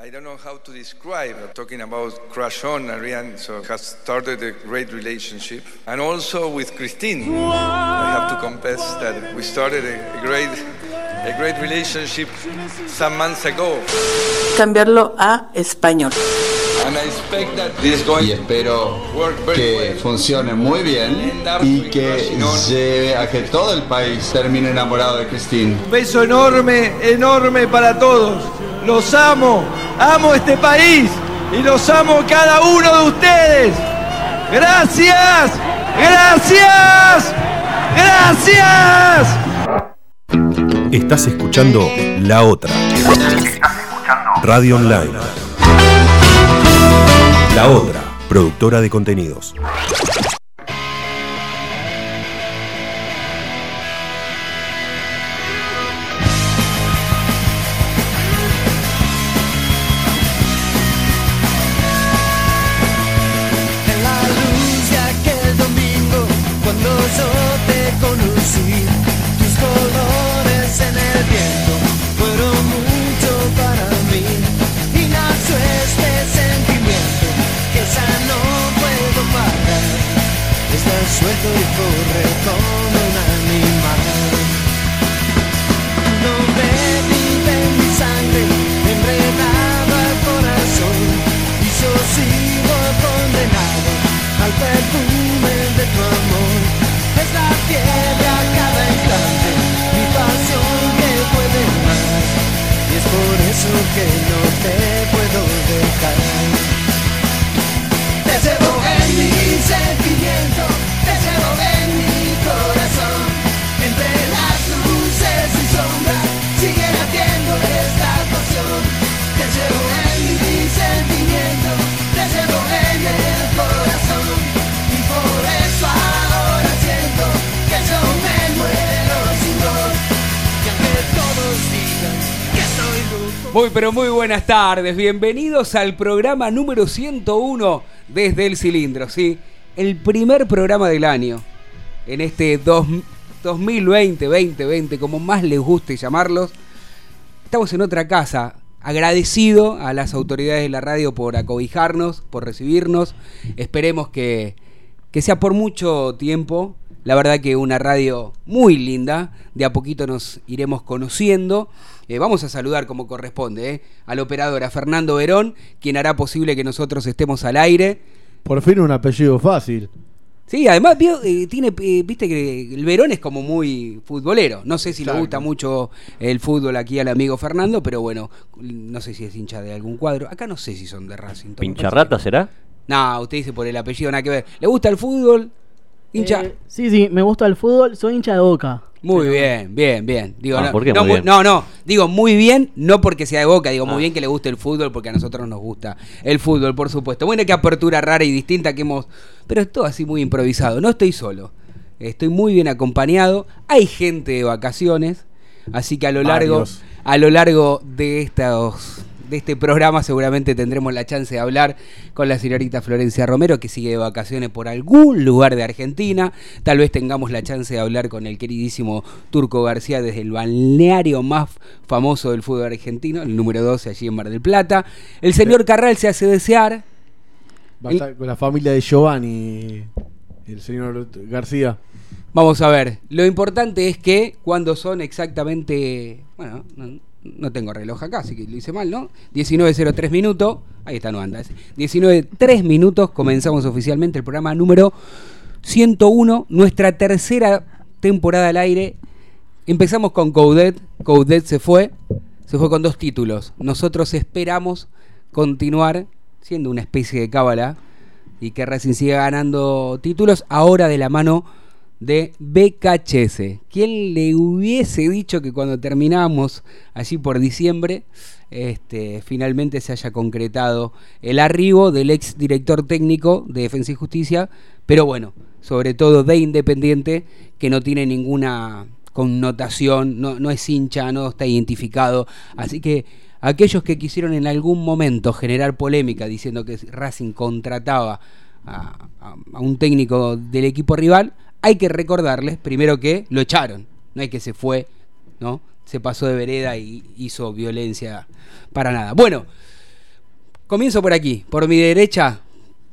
I don't know how to describe. I'm talking about Crash On, Ariane, so has started a great relationship. And also with Christine. I have to confess that we started a, a great a great relationship some months ago. Cambiarlo a español. And I expect that this going y espero work very que well. funcione muy bien y que lleve a que todo el país termine enamorado de Christine. Un beso enorme, enorme para todos. Los amo, amo este país y los amo cada uno de ustedes. Gracias, gracias, gracias. Estás escuchando La Otra. Radio Online. La Otra, productora de contenidos. Sentimiento, te llevo en mi corazón. Entre las luces y sombras, sigue latiendo esta pasión. Te llevo en mi sentimiento, te llevo en el corazón. Y por eso ahora siento que yo me muero sin vos. Que aunque todos digan. Muy pero muy buenas tardes, bienvenidos al programa número 101 desde el cilindro, ¿sí? El primer programa del año en este dos- 2020, 2020, como más les guste llamarlos. Estamos en otra casa, agradecido a las autoridades de la radio por acobijarnos, por recibirnos. Esperemos que, que sea por mucho tiempo. La verdad que una radio muy linda, de a poquito nos iremos conociendo. Eh, vamos a saludar como corresponde eh, al operador, a Fernando Verón, quien hará posible que nosotros estemos al aire. Por fin un apellido fácil. Sí, además vio, eh, tiene, eh, viste que el Verón es como muy futbolero. No sé si le gusta mucho el fútbol aquí al amigo Fernando, pero bueno, no sé si es hincha de algún cuadro. Acá no sé si son de Racing. ¿Pincharrata parece será? que- No, usted dice por el apellido, nada que ver. ¿Le gusta el fútbol? Hincha. Eh, sí, sí, me gusta el fútbol, soy hincha de boca. Muy bien, bien, bien. Digo, Ah, no, ¿por qué no, muy bien? no, no, digo muy bien, no porque sea de boca, digo muy Ah. bien que le guste el fútbol, porque a nosotros nos gusta el fútbol, por supuesto. Bueno, qué apertura rara y distinta que hemos. Pero es todo así muy improvisado. No estoy solo. Estoy muy bien acompañado. Hay gente de vacaciones. Así que a lo largo, Varios. a lo largo de estos. De este programa seguramente tendremos la chance de hablar con la señorita Florencia Romero, que sigue de vacaciones por algún lugar de Argentina. Tal vez tengamos la chance de hablar con el queridísimo Turco García desde el balneario más famoso del fútbol argentino, el número 12 allí en Mar del Plata. El señor Carral se hace desear. Va a estar con la familia de Giovanni el señor García. Vamos a ver, lo importante es que cuando son exactamente, bueno, no, tengo reloj acá, así que lo hice mal, ¿no? 19.03 minutos, ahí está, no anda. 19.03 minutos, comenzamos oficialmente el programa número 101, nuestra tercera temporada al aire. Empezamos con Coudet, Coudet se fue, se fue con dos títulos. Nosotros esperamos continuar siendo una especie de cábala y que Racing siga ganando títulos ahora de la mano de BKHS. ¿Quién le hubiese dicho que cuando terminamos allí por diciembre, este, finalmente se haya concretado el arribo del ex director técnico de Defensa y Justicia, pero bueno, sobre todo de Independiente, que no tiene ninguna connotación, no, es hincha, no está identificado. Así que aquellos que quisieron en algún momento generar polémica diciendo que Racing contrataba a un técnico del equipo rival, hay que recordarles primero que lo echaron, no es que se fue, ¿no? se pasó de vereda y hizo violencia para nada. Bueno, comienzo por aquí, por mi derecha.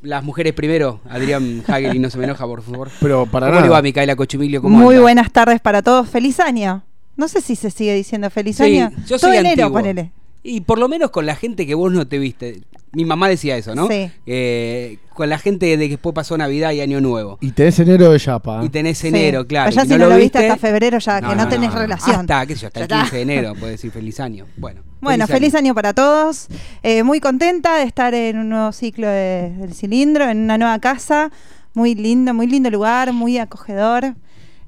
Las mujeres primero, Adrián Hagel y no se me enoja, por favor. Pero para ¿Cómo le va, Micaela Cochimilio? ¿Cómo Muy anda? buenas tardes para todos. Feliz año. No sé si se sigue diciendo feliz Sí, año. yo Todo soy enero, antiguo. ponele. Y por lo menos con la gente que vos no te viste. Mi mamá decía eso, ¿no? Sí. Eh, con la gente de que después pasó Navidad y Año Nuevo. Y tenés enero de Yapa. Y tenés Sí. enero, claro. Pues ya si no lo viste hasta febrero, ya que no tenés relación. Hasta, qué sé yo, hasta el Ya está. 15 de enero, puedes decir feliz año. Bueno, Bueno, feliz año para todos. Eh, muy contenta de estar en un nuevo ciclo de- del cilindro, en una nueva casa. Muy lindo, muy lindo lugar, muy acogedor.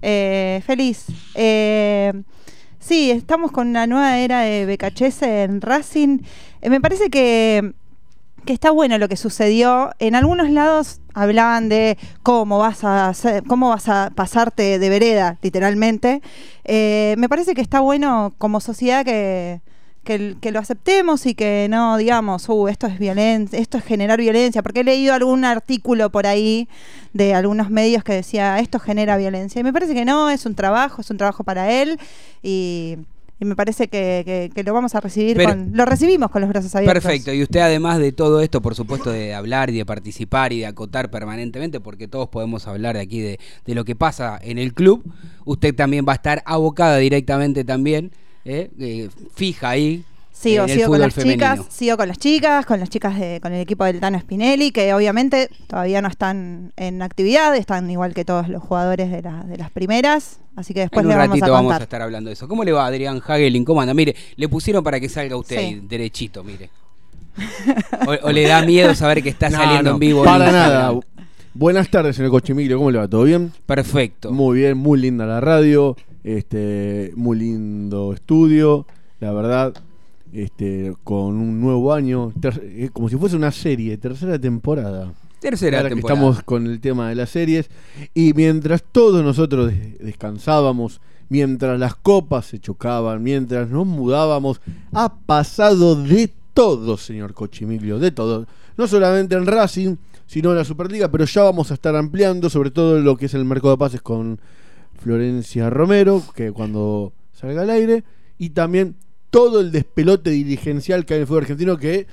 Eh, feliz. Eh, sí, estamos con una nueva era de BKHS en Racing. Eh, me parece que, que está bueno lo que sucedió. En algunos lados hablaban de cómo vas a cómo vas a pasarte de vereda, literalmente. Eh, me parece que está bueno como sociedad que, que, que lo aceptemos y que no digamos, uh, esto es violencia, esto es generar violencia, porque he leído algún artículo por ahí de algunos medios que decía esto genera violencia. Y me parece que no, es un trabajo, es un trabajo para él y, y me parece que, que- que lo vamos a recibir Pero- con, lo recibimos con los brazos abiertos. Perfecto, y usted además de todo esto, por supuesto, de hablar y de participar y de acotar permanentemente, porque todos podemos hablar de aquí de, de lo que pasa en el club, usted también va a estar abocada directamente también, ¿eh? Eh, fija ahí. Sigo, en el sigo con las femenino. chicas, sigo con las chicas, con las chicas de, con el equipo del Tano Spinelli, que obviamente todavía no están en actividad, están igual que todos los jugadores de, la- de las primeras, así que después en un le vamos ratito a vamos a estar hablando de eso. ¿Cómo le va Adrián Hagelin? ¿Cómo anda? Mire, le pusieron para que salga usted Sí. ahí, derechito, mire. O, o le da miedo saber que está No, saliendo no, en vivo. Para nada. Buenas tardes, señor Cochimilio. ¿Cómo le va? ¿Todo bien? Perfecto. Muy bien, muy linda la radio. Este, muy lindo estudio. La verdad, este, con un nuevo año. ter- eh, como si fuese una serie, tercera temporada. Tercera Ahora que temporada. estamos con el tema de las series. Y mientras todos nosotros des- descansábamos, mientras las copas se chocaban, mientras nos mudábamos, ha pasado de todo, señor Cochimilio, de todo. No solamente en Racing, sino en la Superliga, pero ya vamos a estar ampliando, sobre todo lo que es el mercado de pases con Florencia Romero, que cuando salga al aire, y también todo el despelote dirigencial que hay en el fútbol argentino que,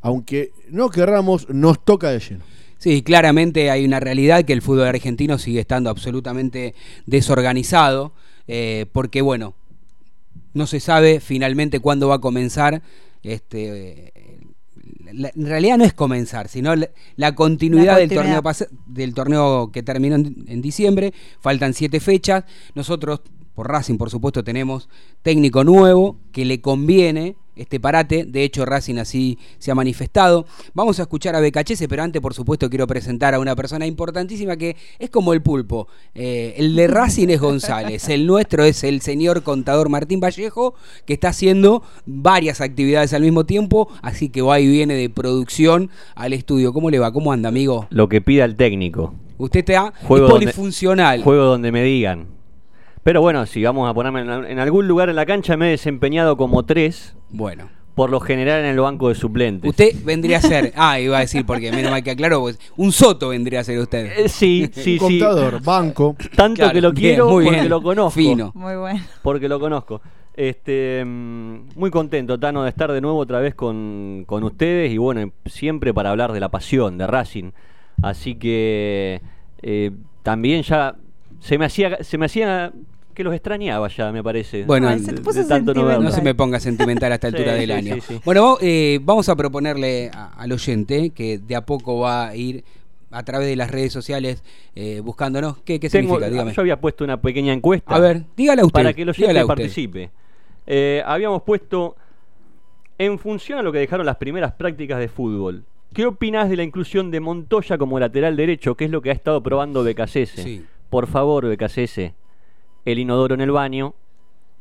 aunque no querramos, nos toca de lleno. Sí, claramente hay una realidad que el fútbol argentino sigue estando absolutamente desorganizado, eh, porque bueno, no se sabe finalmente cuándo va a comenzar. Este, la- en realidad no es comenzar, sino la, la continuidad, La Del, torneo del torneo que terminó en, en diciembre. Faltan siete fechas. Nosotros, por Racing, por supuesto, tenemos técnico nuevo que le conviene este parate. De hecho, Racing así se ha manifestado. Vamos a escuchar a BKHS, pero antes, por supuesto, quiero presentar a una persona importantísima que es como el pulpo. Eh, el de Racing es González, el nuestro es el señor contador Martín Vallejo, que está haciendo varias actividades al mismo tiempo, así que va y viene de producción al estudio. ¿Cómo le va? ¿Cómo anda, amigo? Lo que pida el técnico. Usted está Juego es donde- polifuncional. Juego donde me digan. Pero bueno, si vamos a ponerme en, en algún lugar en la cancha, me he desempeñado como tres. Bueno. Por lo general en el banco de suplentes. Usted vendría a ser, ah, iba a decir porque menos mal que aclaro, pues un soto vendría a ser usted. Eh, sí, sí, sí. Contador, banco. Tanto Claro, que lo bien, quiero muy porque bien. lo conozco. Fino. Muy bueno. Porque lo conozco. Este, mm, muy contento, Tano, de estar de nuevo otra vez con, con ustedes y bueno, siempre para hablar de la pasión de Racing. Así que eh, también ya se me hacía se me hacía que los extrañaba ya, me parece. Bueno, Ay, se te puso de tanto no. No se me ponga sentimental a esta altura Sí, del sí, año. sí, sí. Bueno, vamos, eh, vamos a proponerle a- al oyente que de a poco va a ir a través de las redes sociales eh, buscándonos. ¿Qué, qué Tengo- significa? Dígame. yo había puesto una pequeña encuesta. A ver, dígala usted. Para que el oyente participe. Eh, habíamos puesto, en función a lo que dejaron las primeras prácticas de fútbol, ¿qué opinás de la inclusión de Montoya como lateral derecho, que es lo que ha estado probando Becasese? Sí. Por favor, Becasese, el inodoro en el baño,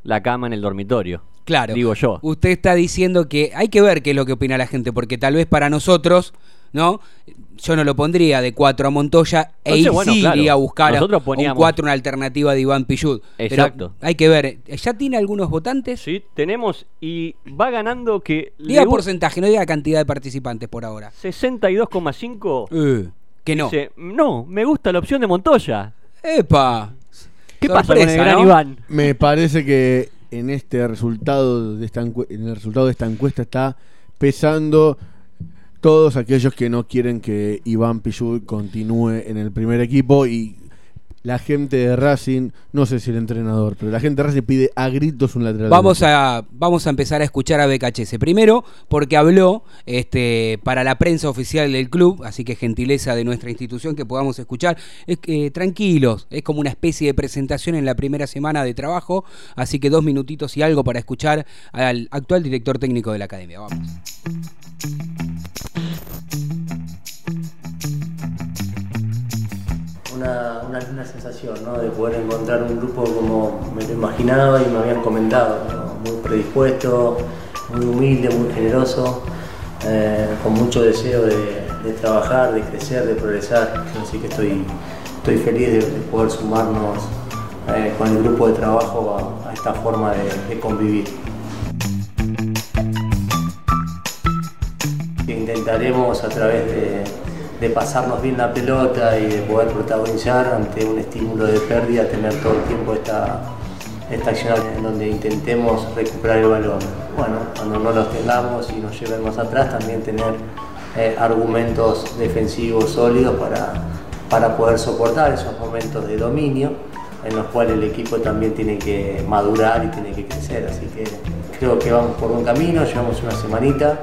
la cama en el dormitorio. Claro. Digo yo. Usted está diciendo que hay que ver qué es lo que opina la gente, porque tal vez para nosotros, ¿no? Yo no lo pondría de 4 a Montoya e Entonces, ir bueno, sí claro. iría a buscar a un poníamos- 4, una alternativa de Iván Pillud. Exacto. Pero hay que ver, ¿ya tiene algunos votantes? Sí, tenemos y va ganando que... Diga porcentaje, no diga cantidad de participantes por ahora. 62,5 Eh, que no. dice, no, me gusta la opción de Montoya. ¡Epa! ¿Qué pasa con el Sorpresa, gran ¿no? Iván? Me parece que en este resultado de esta encue- en el resultado de esta encuesta está pesando todos aquellos que no quieren que Iván Pichul continúe en el primer equipo y la gente de Racing, no sé si el entrenador, pero la gente de Racing pide a gritos un lateral. Vamos a, vamos a empezar a escuchar a BKHS. Primero, porque habló este, para la prensa oficial del club, así que gentileza de nuestra institución que podamos escuchar. Es que, tranquilos, es como una especie de presentación en la primera semana de trabajo, así que dos minutitos y algo para escuchar al actual director técnico de la academia. Vamos. Una, una sensación, ¿no? De poder encontrar un grupo como me lo imaginaba y me habían comentado, ¿no? Muy predispuesto, muy humilde, muy generoso, eh, con mucho deseo de, de trabajar, de crecer, de progresar. Así que estoy, estoy feliz de, de poder sumarnos eh, con el grupo de trabajo a, a esta forma de, convivir. intentaremos a través de, de pasarnos bien la pelota y de poder protagonizar ante un estímulo de pérdida, tener todo el tiempo esta, esta acción en donde intentemos recuperar el balón. Bueno, cuando no los tengamos y nos lleven más atrás, también tener eh, argumentos defensivos sólidos para, para poder soportar esos momentos de dominio en los cuales el equipo también tiene que madurar y tiene que crecer. Así que creo que vamos por buen camino, llevamos una semanita,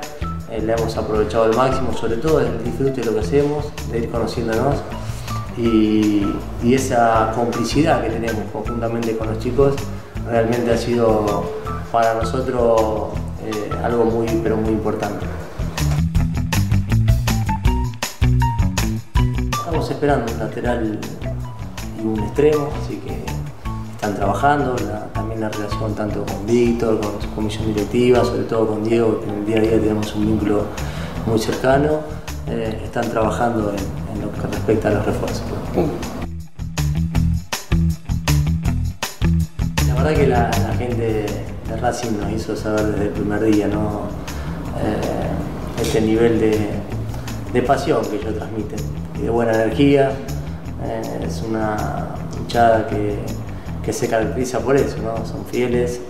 eh, la hemos aprovechado al máximo, sobre todo el disfrute de lo que hacemos, de ir conociéndonos y, esa complicidad que tenemos conjuntamente con los chicos realmente ha sido para nosotros eh, algo muy, pero muy importante. Estamos esperando un lateral y un extremo, así que están trabajando, también la relación tanto con Víctor, con su comisión directiva, sobre todo con Diego, que en el día a día tenemos un vínculo muy cercano, eh, están trabajando en, lo que respecta a los refuerzos. La verdad que la, la gente de Racing nos hizo saber desde el primer día, ¿no? Eh, este nivel de, de pasión que ellos transmiten y de buena energía. Eh, es una hinchada que, que se caracteriza por eso, ¿no? Son fieles,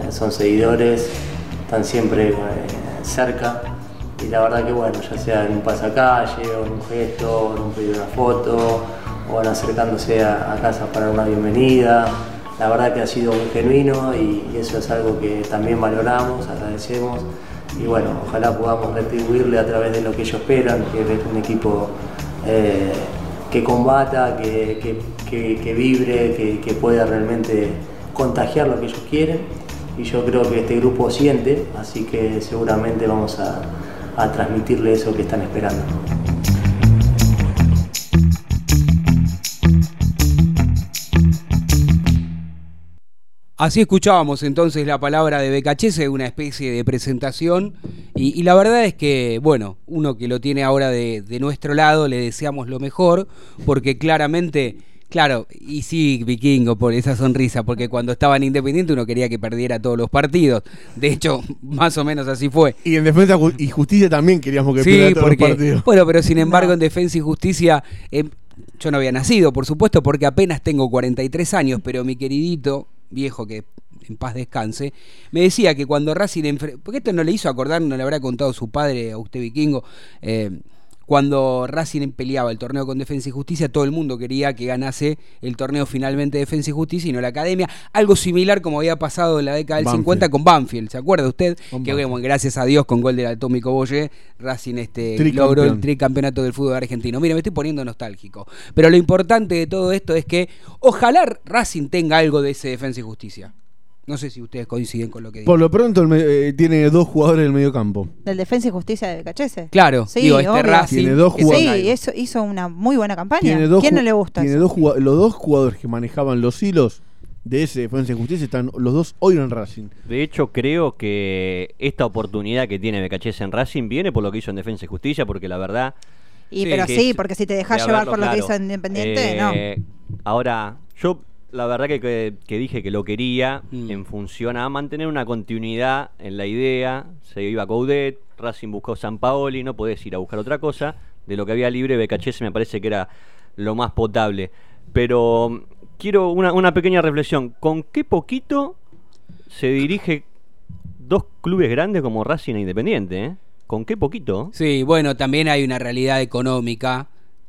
eh, son seguidores, están siempre eh, cerca. Y la verdad que bueno, ya sea en un pasacalle, o en un gesto, o en un pedido de una foto, o en acercándose a, casa para una bienvenida. La verdad que ha sido muy genuino y, y eso es algo que también valoramos, agradecemos. Y bueno, ojalá podamos retribuirle a través de lo que ellos esperan, que es un equipo eh, que combata, que, que- que- que vibre, que, pueda realmente contagiar lo que ellos quieren. Y yo creo que este grupo siente, así que seguramente vamos a, a transmitirle eso que están esperando. Así escuchábamos entonces la palabra de BKHS, una especie de presentación. Y, y la verdad es que, bueno, uno que lo tiene ahora de, de nuestro lado, le deseamos lo mejor, porque claramente, claro, y sí, Vikingo, por esa sonrisa, porque cuando estaba en Independiente uno quería que perdiera todos los partidos. De hecho, más o menos así fue. Y en Defensa y Justicia también queríamos que Sí, pierda todos porque, los partidos. bueno, pero sin embargo en Defensa y Justicia eh, yo no había nacido, por supuesto, porque apenas tengo 43 años, pero mi queridito viejo que en paz descanse, me decía que cuando Racing porque esto no le hizo acordar, no le habrá contado su padre a usted vikingo, eh, cuando Racing peleaba el torneo con Defensa y Justicia, todo el mundo quería que ganase el torneo finalmente Defensa y Justicia y no la Academia. Algo similar como había pasado en la década del Banfield. 50 con Banfield, ¿se acuerda usted? Con que bueno, gracias a Dios con gol del Atómico Boye, Racing este, logró el tricampeonato del fútbol argentino. Mira, me estoy poniendo nostálgico. Pero lo importante de todo esto es que ojalá Racing tenga algo de ese Defensa y Justicia. No sé si ustedes coinciden con lo que digo. Por lo pronto el me- eh, tiene dos jugadores del medio campo. Del Defensa y Justicia de Cachese. Claro, sí, digo, este obvio. Racing Tiene dos que jugadores. Sí, eso hizo una muy buena campaña. Tiene dos ¿Quién no ju- le gusta tiene eso? dos jugado- los dos jugadores que manejaban los hilos de ese Defensa y Justicia están los dos hoy en Racing. De hecho, creo que esta oportunidad que tiene Becachese en Racing viene por lo que hizo en Defensa y Justicia, porque la verdad. Y pero que sí, es- porque si te dejas de llevar por lo que claro. hizo Independiente, no. Eh, Ahora, yo la verdad que, que- que dije que lo quería Mm. en función a mantener una continuidad en la idea. Se iba Coudet, Racing buscó San Paoli, no podés ir a buscar otra cosa. De lo que había libre, Becachese me parece que era lo más potable. Pero mm, quiero una, una pequeña reflexión. ¿Con qué poquito se dirige dos clubes grandes como Racing e Independiente, ¿eh? ¿Con qué poquito? Sí, bueno, también hay una realidad económica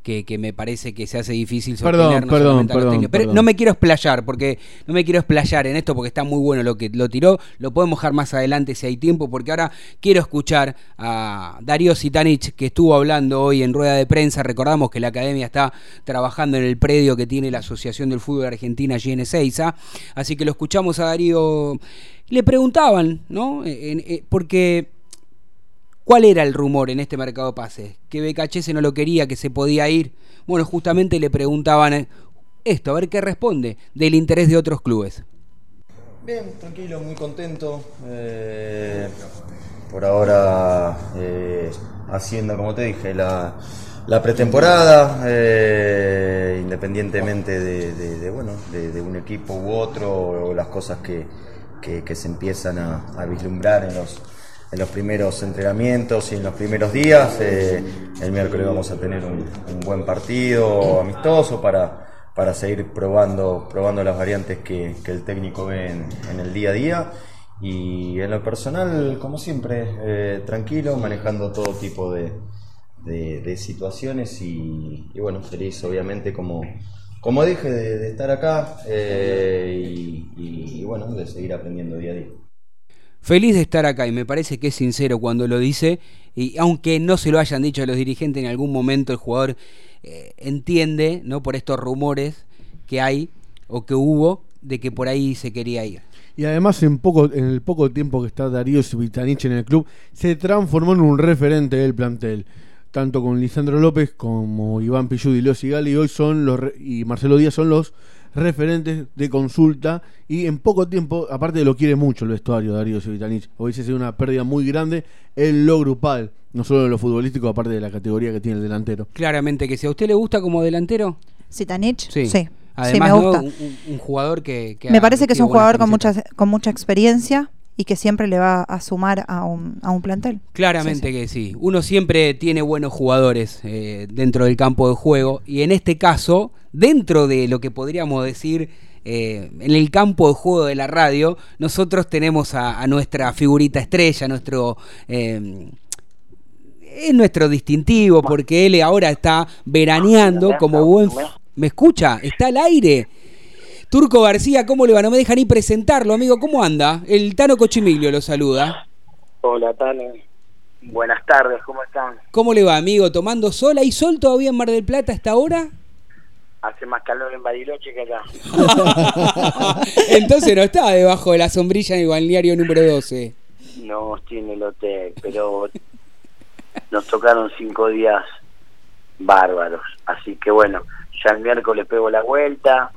que, que me parece que se hace difícil Perdón, sostener. no perdón, los perdón, técnicos. Pero perdón. no me quiero explayar, porque no me quiero explayar en esto porque está muy bueno lo que lo tiró. Lo podemos dejar más adelante si hay tiempo, porque ahora quiero escuchar a Darío Sitanich, que estuvo hablando hoy en rueda de prensa. Recordamos que la academia está trabajando en el predio que tiene la Asociación del Fútbol Argentina allí en Ezeiza. Así que lo escuchamos a Darío. Le preguntaban, ¿no? En- porque ¿Cuál era el rumor en este mercado de pases? Que BKHS no lo quería, que se podía ir. Bueno, justamente le preguntaban eh, esto, a ver qué responde, del interés de otros clubes. Bien, tranquilo, muy contento. Eh, por ahora eh, haciendo, como te dije, la, pretemporada, independientemente de, bueno, de, un equipo u otro, o las cosas que, se empiezan a vislumbrar en los, en los primeros entrenamientos y en los primeros días. Eh, el miércoles vamos a tener un, buen partido amistoso para para seguir probando, probando las variantes que, que el técnico ve en, el día a día. Y en lo personal, como siempre, eh, tranquilo, manejando todo tipo de, de- de situaciones y, y bueno, feliz obviamente como, como dije de, de estar acá eh, y, y- y bueno, de seguir aprendiendo día a día. Feliz de estar acá y me parece que es sincero cuando lo dice y aunque no se lo hayan dicho a los dirigentes en algún momento el jugador eh, entiende, ¿no? Por estos rumores que hay o que hubo de que por ahí se quería ir. Y además en poco en el poco tiempo que está Darío Subitanich en el club, se transformó en un referente del plantel. Tanto con Lisandro López como Iván Pillud y Leo Sigali hoy son los y Marcelo Díaz son los referentes de consulta y en poco tiempo, aparte lo quiere mucho el vestuario Darío Subitanich. Hoy se hace una pérdida muy grande en lo grupal, no solo en lo futbolístico, aparte de la categoría que tiene el delantero. Claramente que si a usted le gusta como delantero, Sitanich, sí. sí. Además, sí, me ¿no? gusta. un, un- un jugador que, que Me parece que es un jugador con mucha, con mucha experiencia y que siempre le va a sumar a un, a un plantel. Claramente que sí. Uno siempre tiene buenos jugadores eh, dentro del campo de juego y en este caso, dentro de lo que podríamos decir eh, en el campo de juego de la radio, nosotros tenemos a, a nuestra figurita estrella, nuestro... eh, es nuestro distintivo porque él ahora está veraneando como buen... ¿Me escucha? Está al aire. Turco García, ¿cómo le va? No me deja ni presentarlo, amigo. ¿Cómo anda? El Tano Cochimiglio lo saluda. Hola, Tano. Buenas tardes, ¿cómo están? ¿Cómo le va, amigo? ¿Tomando sol? ¿Hay sol todavía en Mar del Plata hasta ahora? Hace más calor en Bariloche que acá. Entonces no está debajo de la sombrilla en el balneario número 12. No tiene el hotel, pero nos tocaron cinco días bárbaros. Así que bueno, ya el miércoles pego la vuelta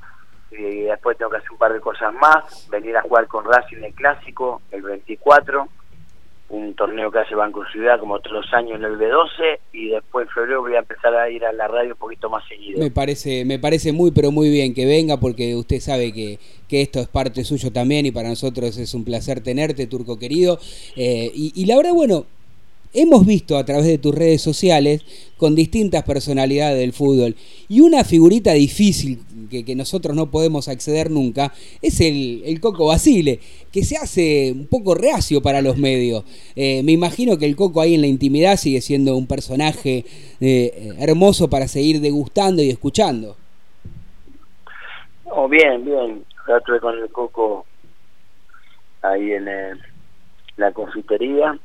y después tengo que hacer un par de cosas más. Venir a jugar con Racing el Clásico el 24, un torneo que hace Banco Ciudad como todos los años en el B12 y después en febrero voy a empezar a ir a la radio un poquito más seguido. Me parece, me parece muy, pero muy bien que venga porque usted sabe que, que esto es parte suyo también y para nosotros es un placer tenerte, Turco querido. Eh, y, y la verdad, bueno, hemos visto a través de tus redes sociales con distintas personalidades del fútbol y una figurita difícil que, nosotros no podemos acceder nunca es el, el Coco Basile, que se hace un poco reacio para los medios. Eh, me imagino que el Coco ahí en la intimidad sigue siendo un personaje eh, hermoso para seguir degustando y escuchando. Oh, bien, bien. Ya estuve con el Coco ahí en eh, la confitería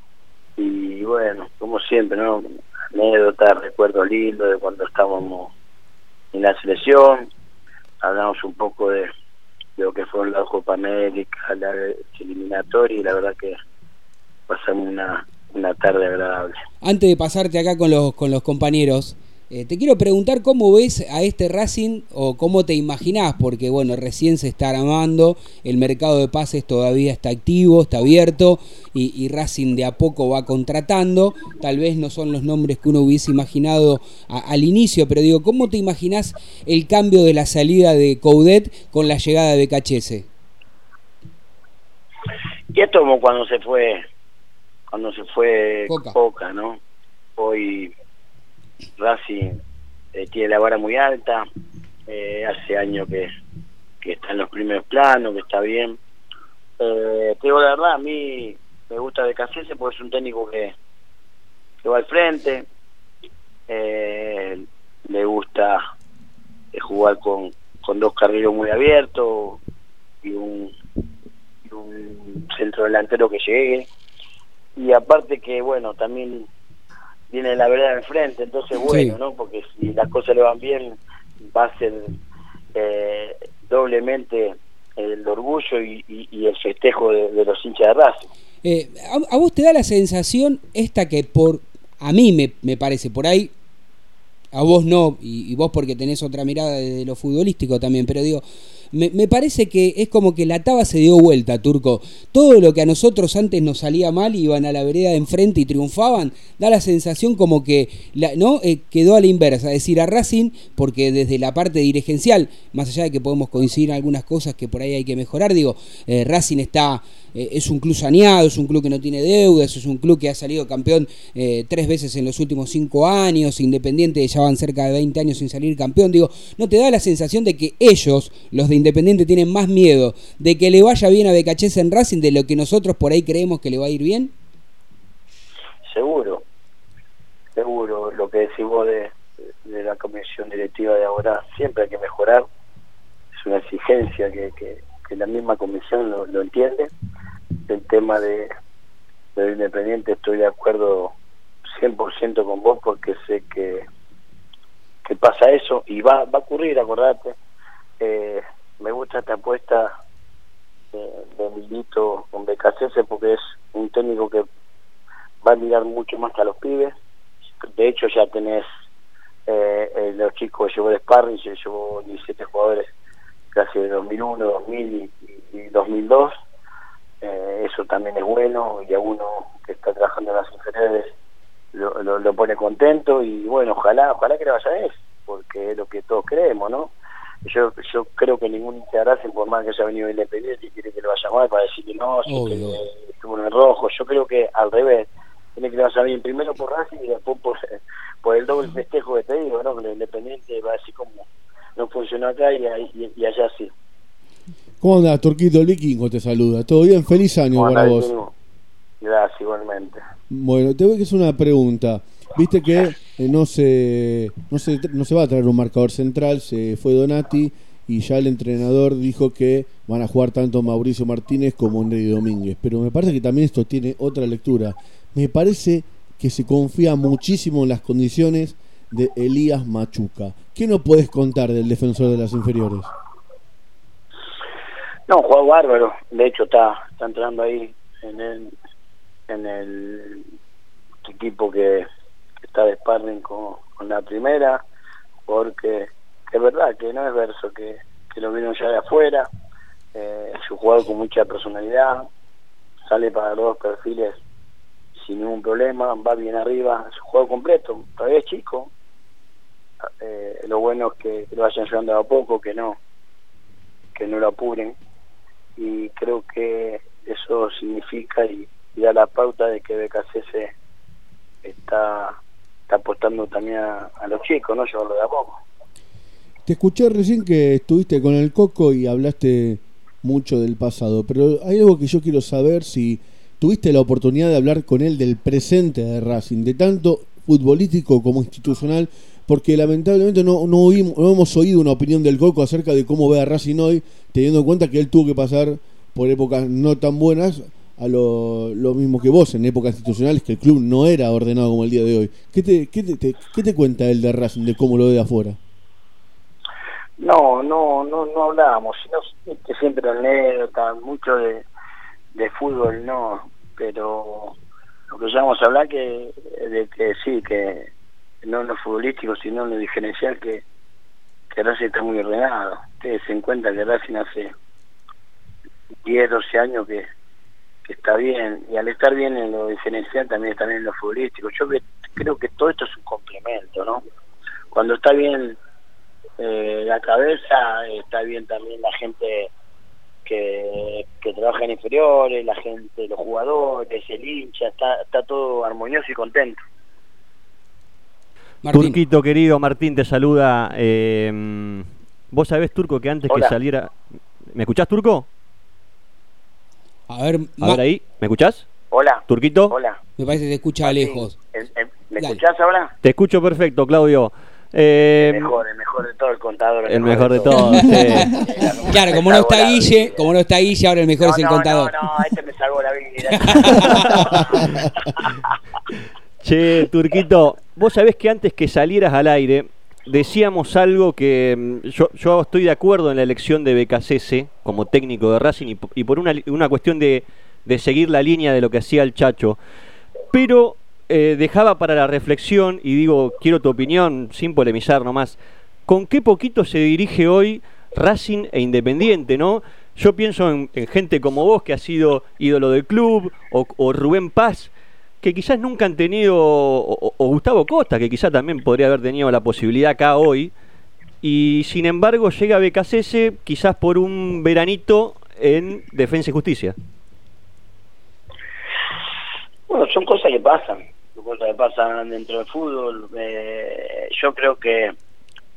y bueno, como siempre, ¿no? Anécdotas, recuerdos lindos de cuando estábamos en la selección. Hablamos un poco de, de lo que fue la Copa América, la eliminatoria y la verdad que pasamos una, una tarde agradable. Antes de pasarte acá con los, con los compañeros, eh, te quiero preguntar cómo ves a este Racing o cómo te imaginás, porque bueno, recién se está armando, el mercado de pases todavía está activo, está abierto y, y Racing de a poco va contratando, tal vez no son los nombres que uno hubiese imaginado a- al inicio, pero digo, ¿cómo te imaginás el cambio de la salida de Coudet con la llegada de BKHS? Y esto como cuando se fue, cuando se fue Coca. Coca, ¿no? Hoy Racing eh, tiene la vara muy alta, eh, hace años que, que está en los primeros planos, que está bien, Eh, te digo la verdad, a mí me gusta de Casese porque es un técnico que, que va al frente, eh, le gusta eh, jugar con, con dos carriles muy abiertos y un centro delantero que llegue. Y aparte que, bueno, también viene la verdad del frente, entonces bueno, Sí. ¿no? Porque si las cosas le van bien, va a ser eh, doblemente el orgullo y, y- y el festejo de, de los hinchas de Racing. Eh, a, a vos te da la sensación esta que por a mí me, me parece por ahí a vos no y, y vos porque tenés otra mirada de lo futbolístico también pero digo me, me parece que es como que la taba se dio vuelta turco. Todo lo que a nosotros antes nos salía mal iban a la vereda de enfrente y triunfaban da la sensación como que la, no Eh, quedó a la inversa. Es decir a Racing porque desde la parte dirigencial más allá de que podemos coincidir en algunas cosas que por ahí hay que mejorar digo eh, Racing está eh, es un club saneado, es un club que no tiene deudas, es un club que ha salido campeón eh, tres veces en los últimos cinco años, Independiente ya van cerca de 20 años sin salir campeón. Digo, ¿no te da la sensación de que ellos, los de Independiente, tienen más miedo de que le vaya bien a Becachese en Racing de lo que nosotros por ahí creemos que le va a ir bien? Seguro, seguro, lo que decís vos de, de la comisión directiva de ahora, siempre hay que mejorar, es una exigencia que, que, que la misma comisión lo, lo entiende. El tema de, de Independiente estoy de acuerdo 100% con vos porque sé que, que pasa eso y va, va a ocurrir, acordate. Eh, me gusta esta apuesta de, de Milito con Becasese porque es un técnico que va a mirar mucho más que a los pibes. De hecho, ya tenés eh, eh, los chicos llevó de Sparring, se llevó 17 jugadores casi de 2001, 2000 y, y 2002. Eh, eso también es bueno y a uno que está trabajando en las inferiores lo, lo, lo pone contento y bueno, ojalá ojalá que le vaya bien, porque es lo que todos creemos, ¿no? Yo yo creo que ningún Racing, por más que haya venido independiente y quiere que le vaya mal para decir que no, que estuvo en el rojo, yo creo que al revés, tiene que le vaya bien primero por Racing y después por, por el doble festejo que te digo, ¿no? Que el independiente va a decir como no funcionó acá y, y, y allá sí. ¿Cómo andás, Turquito? El vikingo te saluda. ¿Todo bien? Feliz año para vos. Gracias, igualmente. Bueno, te voy a hacer una pregunta. Viste que eh, no, se, no, se, no se va a traer un marcador central, se fue Donati y ya el entrenador dijo que van a jugar tanto Mauricio Martínez como Neri Domínguez. Pero me parece que también esto tiene otra lectura. Me parece que se confía muchísimo en las condiciones de Elías Machuca. ¿Qué no puedes contar del defensor de las inferiores? No, juega bárbaro. De hecho, está, está entrando ahí en el, en el equipo que, está de sparring con, la primera, porque que es verdad que no es verso, que, lo vieron ya de afuera. Eh, es un jugador con mucha personalidad, sale para los dos perfiles sin ningún problema, va bien arriba, es un juego completo, todavía es chico. Eh, lo bueno es que, lo vayan llevando a poco, que no, que no lo apuren y creo que eso significa y, da la pauta de que BKCS está, está apostando también a, a los chicos, ¿no? Llevarlo de a poco. Te escuché recién que estuviste con el Coco y hablaste mucho del pasado, pero hay algo que yo quiero saber si tuviste la oportunidad de hablar con él del presente de Racing, de tanto futbolístico como institucional, porque lamentablemente no, no, oímos- no hemos oído una opinión del Coco acerca de cómo ve a Racing hoy, teniendo en cuenta que él tuvo que pasar por épocas no tan buenas a lo, mismo que vos, en épocas institucionales, que el club no era ordenado como el día de hoy. ¿Qué te, qué te, qué te cuenta él de Racing, de cómo lo ve de afuera? No, no, no, no hablábamos, sino que siempre anécdota, mucho de, de fútbol no, pero lo que llamamos a hablar que de que sí, que no en lo futbolístico, sino en lo diferencial que, que Racing está muy ordenado. Ustedes se encuentran que Racing hace 10, 12 años que, que está bien, y al estar bien en lo diferencial también está bien en lo futbolístico. Yo que- creo que todo esto es un complemento, ¿no? Cuando está bien eh, la cabeza, está bien también la gente que, que trabaja en inferiores, la gente, los jugadores, el hincha, está, está todo armonioso y contento. Turquito querido, Martín te saluda. eh, Vos sabés, Turco, que antes Hola. que saliera... ¿Me escuchás, Turco? A ver, A ver ahí, ¿me escuchás? Hola. Turquito. Hola. Me parece que te escucha lejos. ¿El- el- ¿Me Dale. escuchás ahora? Te escucho perfecto, Claudio. Eh, El mejor, el mejor de todo, el contador. el mejor de todos. sí. Claro, como no está Guille, como no está Guille, ahora el mejor es el contador. No, no, este me salvó la vida. Che, Turquito, vos sabés que antes que salieras al aire decíamos algo que mm, yo, yo estoy de acuerdo en la elección de BKCS como técnico de Racing y, y por una, una cuestión de, de seguir la línea de lo que hacía el Chacho, pero eh, dejaba para la reflexión y digo, quiero tu opinión sin polemizar nomás, ¿con qué poquito se dirige hoy Racing e Independiente, no? Yo pienso en, en gente como vos que ha sido ídolo del club o, o Rubén Paz que quizás nunca han tenido, o, Gustavo Costa, que quizás también podría haber tenido la posibilidad acá hoy, y sin embargo llega BKCS quizás por un veranito en Defensa y Justicia. Bueno, son cosas que pasan, son cosas que pasan dentro del fútbol. Eh, yo creo que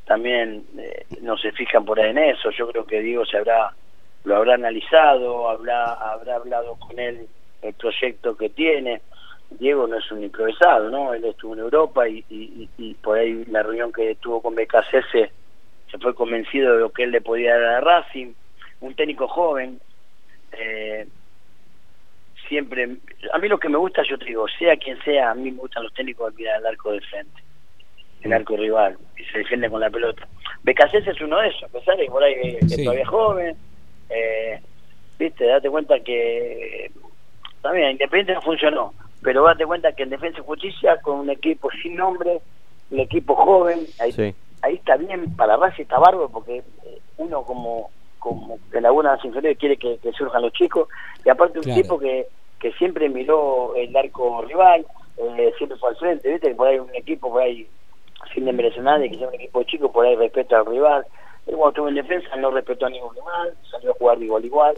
también eh, no se fijan por ahí en eso. Yo creo que Diego se habrá lo habrá analizado, habrá habrá hablado con él el proyecto que tiene. Diego no es un improvisado, ¿no? Él estuvo en Europa y, y, y por ahí la reunión que tuvo con BKC se, se fue convencido de lo que él le podía dar a Racing. Un técnico joven, eh, siempre a mí lo que me gusta yo te digo sea quien sea a mí me gustan los técnicos que miran el arco de frente el arco rival y se defiende con la pelota Becasés es uno de esos a pesar de que por ahí eh, Sí. todavía es joven eh, viste date cuenta que también Independiente no funcionó pero date cuenta que en Defensa y Justicia con un equipo sin nombre un equipo joven ahí, Sí. ahí está bien para Racing está bárbaro porque eh, uno como como que la buena inferiores quiere que, que surjan los chicos y aparte un Claro. tipo que, que siempre miró el arco rival eh, siempre fue al frente viste que por ahí un equipo por ahí sin desmerecer a nadie que sea un equipo chico por ahí respeta al rival él cuando estuvo en defensa no respetó a ningún rival salió a jugar de igual a igual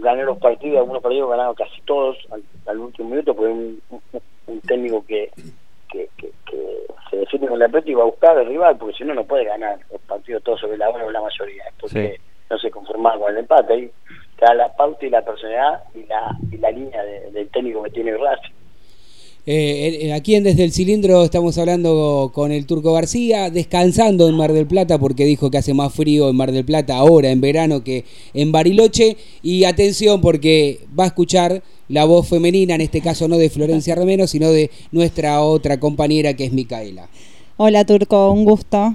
ganó los partidos algunos partidos ganaron casi todos al, al último minuto porque un, un, un técnico que que, que, que se defiende con la pelota y va a buscar al rival, porque si no, no puede ganar los partidos todos sobre la hora o la mayoría, porque Sí. no se conformaba con el empate. Ahí da la pauta y la personalidad y la, y la línea de- del técnico que tiene Racing. Eh, aquí en Desde el Cilindro estamos hablando con el Turco García, descansando en Mar del Plata porque dijo que hace más frío en Mar del Plata ahora en verano que en Bariloche. Y atención porque va a escuchar la voz femenina, en este caso no de Florencia Romero, sino de nuestra otra compañera que es Micaela. Hola Turco, un gusto.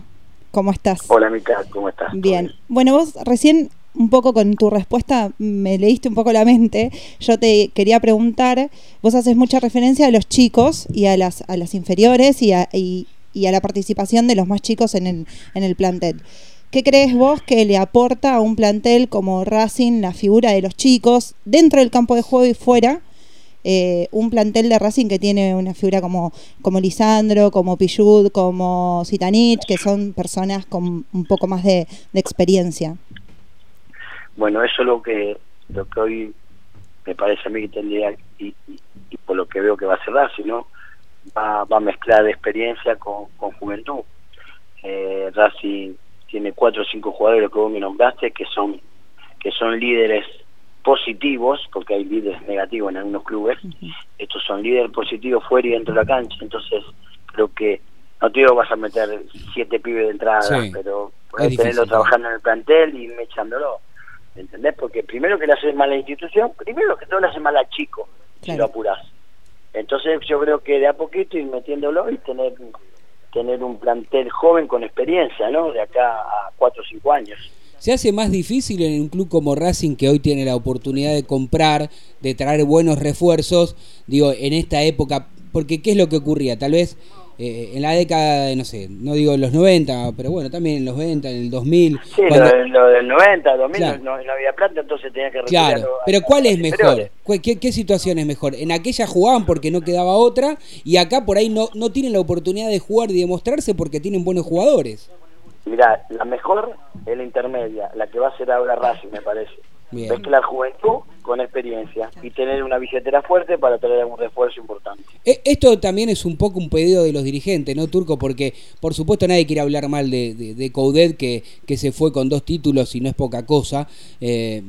¿Cómo estás? Hola, Mica, ¿cómo estás? Bien. Bueno, vos recién un poco con tu respuesta me leíste un poco la mente. Yo te quería preguntar, vos haces mucha referencia a los chicos y a las, inferiores y a, la participación de los más chicos en el, en el plantel. ¿Qué crees vos que le aporta a un plantel como Racing la figura de los chicos dentro del campo de juego y fuera? eh, un plantel de Racing que tiene una figura como, como Lisandro, como Pillud, como Zitanich, que son personas con un poco más de experiencia. Bueno, eso es lo que, lo que hoy me parece a mí que tendría, y, y- y por lo que veo que va a ser Racing, ¿no? Va, va a mezclar experiencia con, con juventud. Eh, Racing tiene cuatro o cinco jugadores que vos me nombraste que son que son líderes positivos, porque hay líderes negativos en algunos clubes, estos son líderes positivos fuera y dentro de la cancha, entonces creo que no te digo vas a meter siete pibes de entrada, Sí. pero Es podés difícil, tenerlo trabajando en el plantel y irme echándolo, ¿entendés? Porque primero que le hace mal a la institución, primero que todo le hace mal al chico, si Claro. lo apurás. Entonces yo creo que de a poquito ir metiéndolo y tener tener un plantel joven con experiencia, ¿no? De acá a cuatro o cinco años. ¿Se hace más difícil en un club como Racing que hoy tiene la oportunidad de comprar, de traer buenos refuerzos, digo, en esta época? Porque ¿qué es lo que ocurría? Tal vez eh, en la década de, no sé, no digo los 90, pero bueno, también en los 90, en el 2000. Sí, cuando- lo, lo del 90, 2000 Claro. no, no había plata, entonces tenía que retirarlo Claro, a- pero ¿cuál es mejor? inferiores. ¿Cu- ¿Qué, qué situación es mejor? En aquella jugaban porque no quedaba otra y acá por ahí no, no tienen la oportunidad de jugar y demostrarse porque tienen buenos jugadores. Mirá, la mejor es la intermedia, la que va a ser ahora Racing, me parece. Bien. Mezclar juventud con experiencia y tener una billetera fuerte para traer algún refuerzo importante. E- Esto también es un poco un pedido de los dirigentes, ¿no, Turco? Porque, por supuesto, nadie quiere hablar mal de, de, de Coudet, que, que se fue con dos títulos y no es poca cosa eh,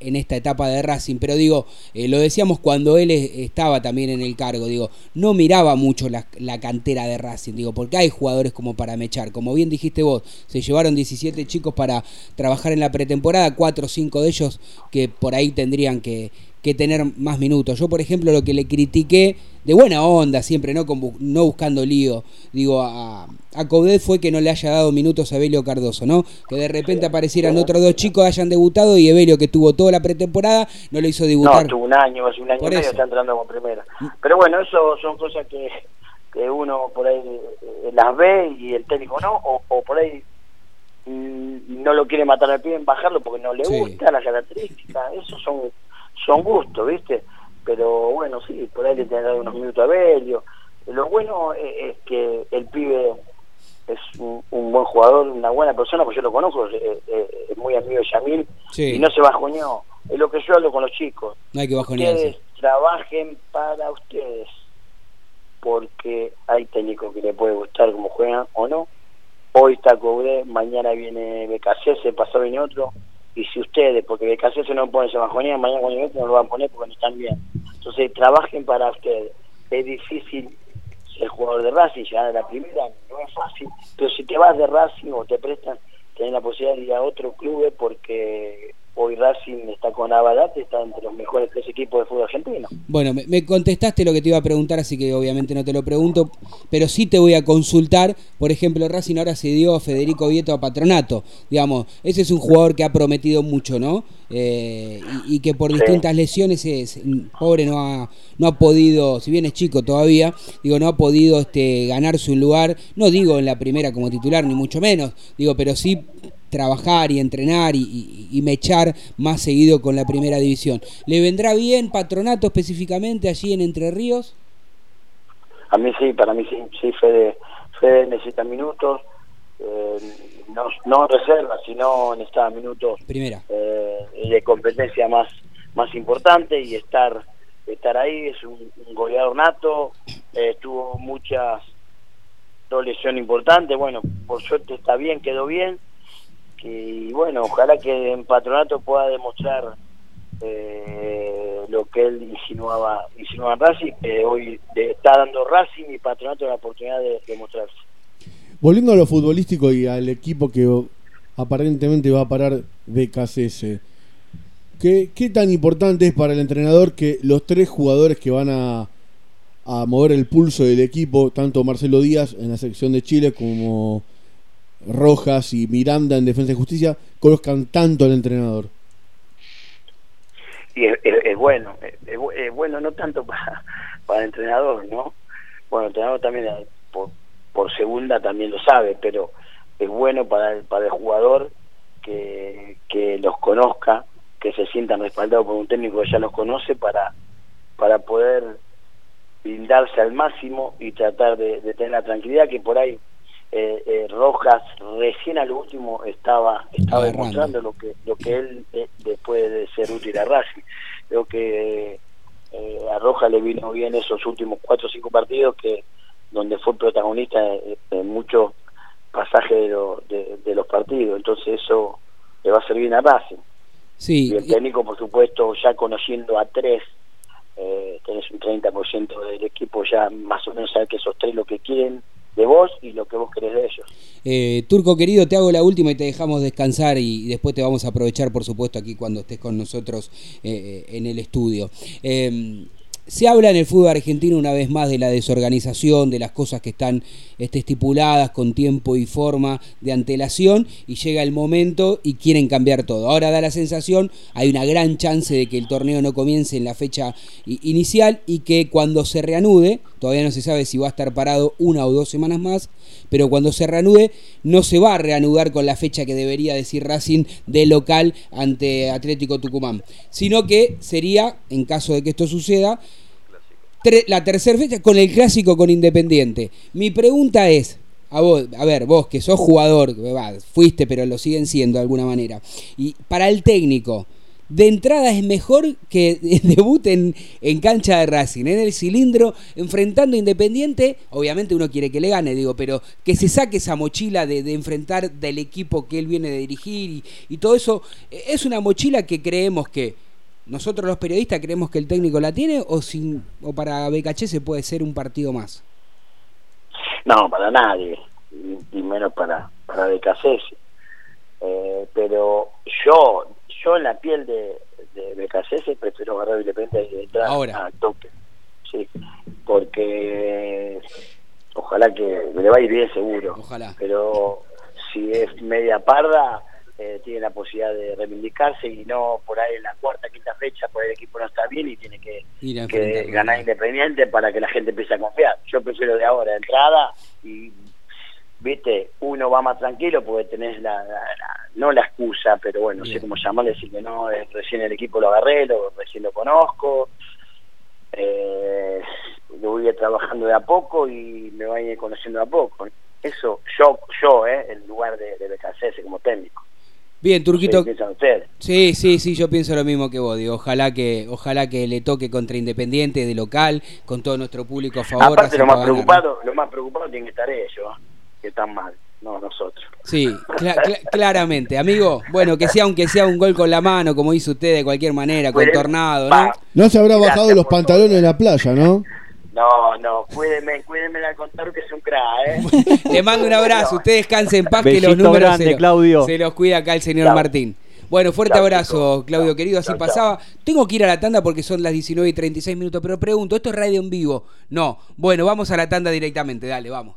en- esta etapa de Racing. Pero digo, eh, lo decíamos cuando él es- estaba también en el cargo, digo, no miraba mucho la, la cantera de Racing, digo, porque hay jugadores como para mechar. Como bien dijiste vos, se llevaron 17 chicos para trabajar en la pretemporada, 4 o 5 de ellos que por ahí tendrían que, que tener más minutos. Yo, por ejemplo, lo que le critiqué, de buena onda siempre, no, Con bu- no buscando lío, digo, a, a Coudet fue que no le haya dado minutos a Evelio Cardoso, ¿no? Que de repente aparecieran otros dos chicos, hayan debutado y Evelio, que tuvo toda la pretemporada, no lo hizo No, debutar. tuvo un año, hace un año Por y medio está entrando como primera. Pero bueno, eso son cosas que, que uno por ahí eh, las ve y el técnico no, o, o por ahí mm, no lo quiere matar al pie en bajarlo porque no le Sí. gusta la característica. Eso son, son gustos, ¿viste? Pero bueno, sí, por ahí le dar unos minutos a Belio. Lo bueno es, es que el pibe es un, un buen jugador, una buena persona, pues yo lo conozco, es, es- es muy amigo de Yamil Sí. y no se bajoñó. Es lo que yo hablo con los chicos. No hay que bajonearse. Ustedes trabajen para ustedes, porque hay técnicos que le puede gustar cómo juegan o no. Hoy está Cobré, mañana viene BKC, pasado viene otro. Y si ustedes, porque BKC no pone se bajonea, mañana cuando otro no lo van a poner porque no están bien. Entonces trabajen para ustedes. Es difícil ser jugador de Racing, llegar a la primera, no es fácil. Pero si te vas de Racing o te prestan, tenés la posibilidad de ir a otro club porque hoy Racing está con Avalate, está entre los mejores tres equipos de fútbol argentino. Bueno, me, me contestaste lo que te iba a preguntar, así que obviamente no te lo pregunto, pero sí te voy a consultar. Por ejemplo, Racing ahora se dio a Federico Vieto a Patronato. Digamos, ese es un jugador que ha prometido mucho, ¿no? Eh, y, y que por Sí. distintas lesiones, es, pobre, no ha, no ha podido, si bien es chico todavía, digo, no ha podido este, ganarse un lugar, no digo en la primera como titular, ni mucho menos, digo, pero sí trabajar y entrenar y, y- y mechar más seguido con la primera división. ¿Le vendrá bien Patronato específicamente allí en Entre Ríos? A mí sí, para mí sí, sí, Fede, Fede necesita minutos, eh, no, no reserva, sino necesita minutos Primera. eh, de competencia más más importante y estar estar ahí es un, un goleador nato eh, tuvo muchas dos lesiones importantes bueno por suerte está bien quedó bien y bueno ojalá que en patronato pueda demostrar eh, lo que él insinuaba insinuaba en Racing que hoy le está dando Racing y patronato la oportunidad de demostrarse. Volviendo a lo futbolístico y al equipo que aparentemente va a parar BKCS, ¿qué, qué tan importante es para el entrenador que los tres jugadores que van a, a mover el pulso del equipo, tanto Marcelo Díaz en la sección de Chile como Rojas y Miranda en Defensa y Justicia, conozcan tanto al entrenador? y es, bueno, es, es bu- es bueno no tanto para, para el entrenador, ¿no? Bueno, el entrenador también eh, por, por segunda también lo sabe, pero es bueno para el, para el jugador que, que los conozca, que se sientan respaldados por un técnico que ya los conoce para, para poder brindarse al máximo y tratar de tener la tranquilidad que por ahí eh, eh, Rojas recién a lo último estaba estaba demostrando lo que lo que él eh, después de ser útil a Racing. Creo que eh, a Rojas le vino bien esos últimos cuatro o cinco partidos que donde fue protagonista en, muchos pasajes de, lo- de- de los partidos. Entonces eso le va a servir a Racing. Sí, y el técnico por supuesto ya conociendo a tres eh, tenés un 30% del equipo ya más o menos sabe que esos tres lo que quieren de vos y lo que vos querés de ellos. Eh, Turco querido, te hago la última y te dejamos descansar y después te vamos a aprovechar, por supuesto, aquí cuando estés con nosotros eh, en el estudio. Eh, se habla en el fútbol argentino una vez más de la desorganización, de las cosas que están este, estipuladas con tiempo y forma de antelación y llega el momento y quieren cambiar todo. Ahora da la sensación, hay una gran chance de que el torneo no comience en la fecha inicial y que cuando se reanude, todavía no se sabe si va a estar parado una o dos semanas más, pero cuando se reanude no se va a reanudar con la fecha que debería decir Racing de local ante Atlético Tucumán, sino que sería, en caso de que esto suceda, la tercera fecha con el clásico con Independiente. Mi pregunta es, a vos, a ver, vos que sos jugador, fuiste pero lo siguen siendo de alguna manera, y para el técnico, de entrada es mejor que debute en, cancha de Racing, en el cilindro, enfrentando Independiente. Obviamente uno quiere que le gane, digo, pero que se saque esa mochila de, enfrentar del equipo que él viene de dirigir y, y todo eso. Es una mochila que creemos que nosotros los periodistas creemos que el técnico la tiene o, sin, o para BKC se puede ser un partido más. No, para nadie, y, menos para, para Becasese. Eh, pero yo, yo en la piel de, de Becasese prefiero agarrar Independiente y entrar Ahora. al toque. Sí, porque ojalá que le va a ir bien seguro. Ojalá. Pero si es media parda, eh, tiene la posibilidad de reivindicarse y no por ahí en la cuarta, quinta fecha, por ahí el equipo no está bien y tiene que, a que ganar Independiente para que la gente empiece a confiar. Yo prefiero de ahora, entrada, y viste, uno va más tranquilo porque tenés la, la- la- no la excusa, pero bueno, no sé Bien. cómo llamarle, decir que no, eh, recién el equipo lo agarré, lo, recién lo conozco, eh, lo voy a ir trabajando de a poco y me voy a ir conociendo de a poco. Eso, yo, yo, eh, en lugar de, de como técnico. Bien, Turquito. Sí, sí, sí, yo pienso lo mismo que vos, digo, ojalá que, ojalá que le toque contra Independiente de local, con todo nuestro público a favor. Aparte, lo más ganar. preocupado, lo más preocupado tienen que estar ellos. Que están mal, no nosotros. Sí, cla- cla- claramente. Amigo, bueno, que sea aunque sea un gol con la mano, como dice usted, de cualquier manera, con tornado. ¿no? No se habrá Gracias bajado los pantalones en la playa, ¿no? No, no, cuídeme, cuídeme al contar que es un crack, ¿eh? Le mando un abrazo, usted descanse en paz, que los números grande, se, lo- Claudio. se los cuida acá el señor Chao. Martín. Bueno, fuerte Chao, abrazo. Claudio querido, así Chao, pasaba. Tengo que ir a la tanda porque son las 19 y 36 minutos, pero pregunto, ¿esto es radio en vivo? No. Bueno, vamos a la tanda directamente, dale, vamos.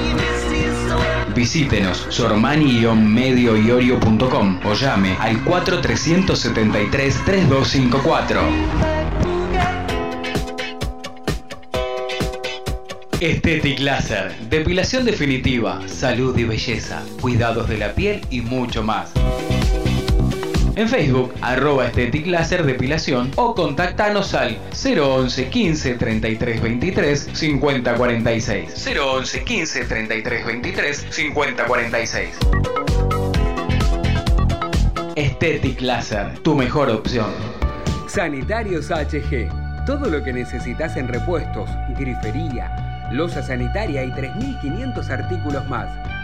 Visítenos sormani-medioiorio.com o llame al 4373-3254. Estetic Laser, depilación definitiva, salud y belleza, cuidados de la piel y mucho más. En Facebook, arroba Depilación o contactanos al 011 15 33 23 50 46. 011 15 33 23 50 46. Estetic Laser, tu mejor opción. Sanitarios HG. Todo lo que necesitas en repuestos, grifería, losa sanitaria y 3.500 artículos más.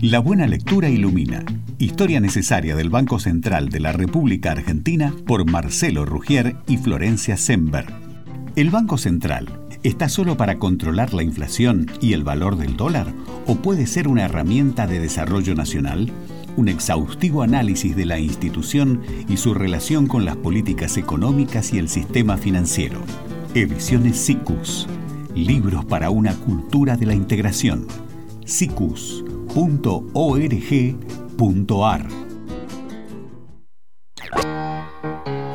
La buena lectura ilumina. Historia necesaria del Banco Central de la República Argentina por Marcelo Rugier y Florencia Sember. ¿El Banco Central está solo para controlar la inflación y el valor del dólar o puede ser una herramienta de desarrollo nacional? Un exhaustivo análisis de la institución y su relación con las políticas económicas y el sistema financiero. Ediciones SICUS. Libros para una cultura de la integración. sicus.org.ar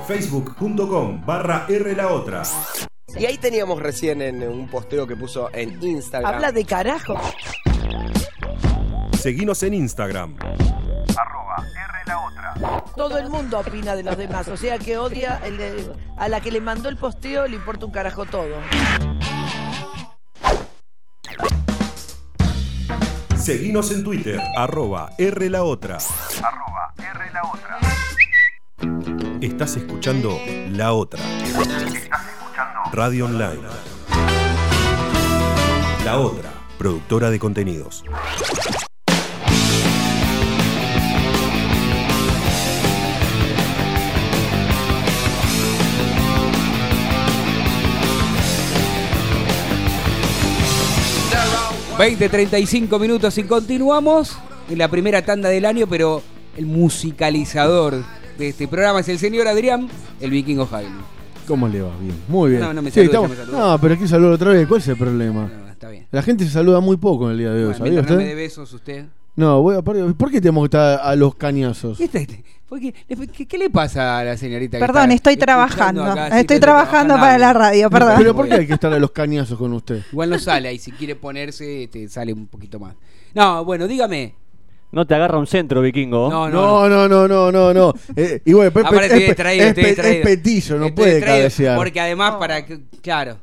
Facebook.com barra R la otra. Y ahí teníamos recién en un posteo que puso en Instagram. Habla de carajo. Seguinos en Instagram. Todo el mundo opina de los demás, o sea que odia el de- a la que le mandó el posteo, le importa un carajo todo. Seguinos en Twitter, arroba R la otra. Estás escuchando La Otra. Radio Online. La Otra, productora de contenidos. 20-35 minutos y continuamos en la primera tanda del año, pero el musicalizador de este programa es el señor Adrián, el vikingo Jaime. ¿Cómo le va? Bien, muy bien. No, no me Sí, salude, estamos- ya me. No, pero aquí saludo otra vez. ¿Cuál es el problema? está bien. La gente se saluda muy poco en el día de hoy, Bueno, ¿sabía no me usted? dé besos usted. No, voy a, ¿por por qué tenemos que estar a los cañazos? ¿Qué, está- por qué- ¿Qué, qué le pasa a la señorita? que Perdón, estoy trabajando. acá? Estoy trabajando para la radio, perdón. Pero ¿por qué hay que estar a los cañazos con usted? Igual no sale ahí, si quiere ponerse, te sale un poquito más. No, bueno, dígame. No te agarra un centro, vikingo. No, No, no, no, no, no, no. Eh, y bueno, es, es estoy pe- distraído. es petizo, no Estoy puede cabecear. Porque además, para que. Claro.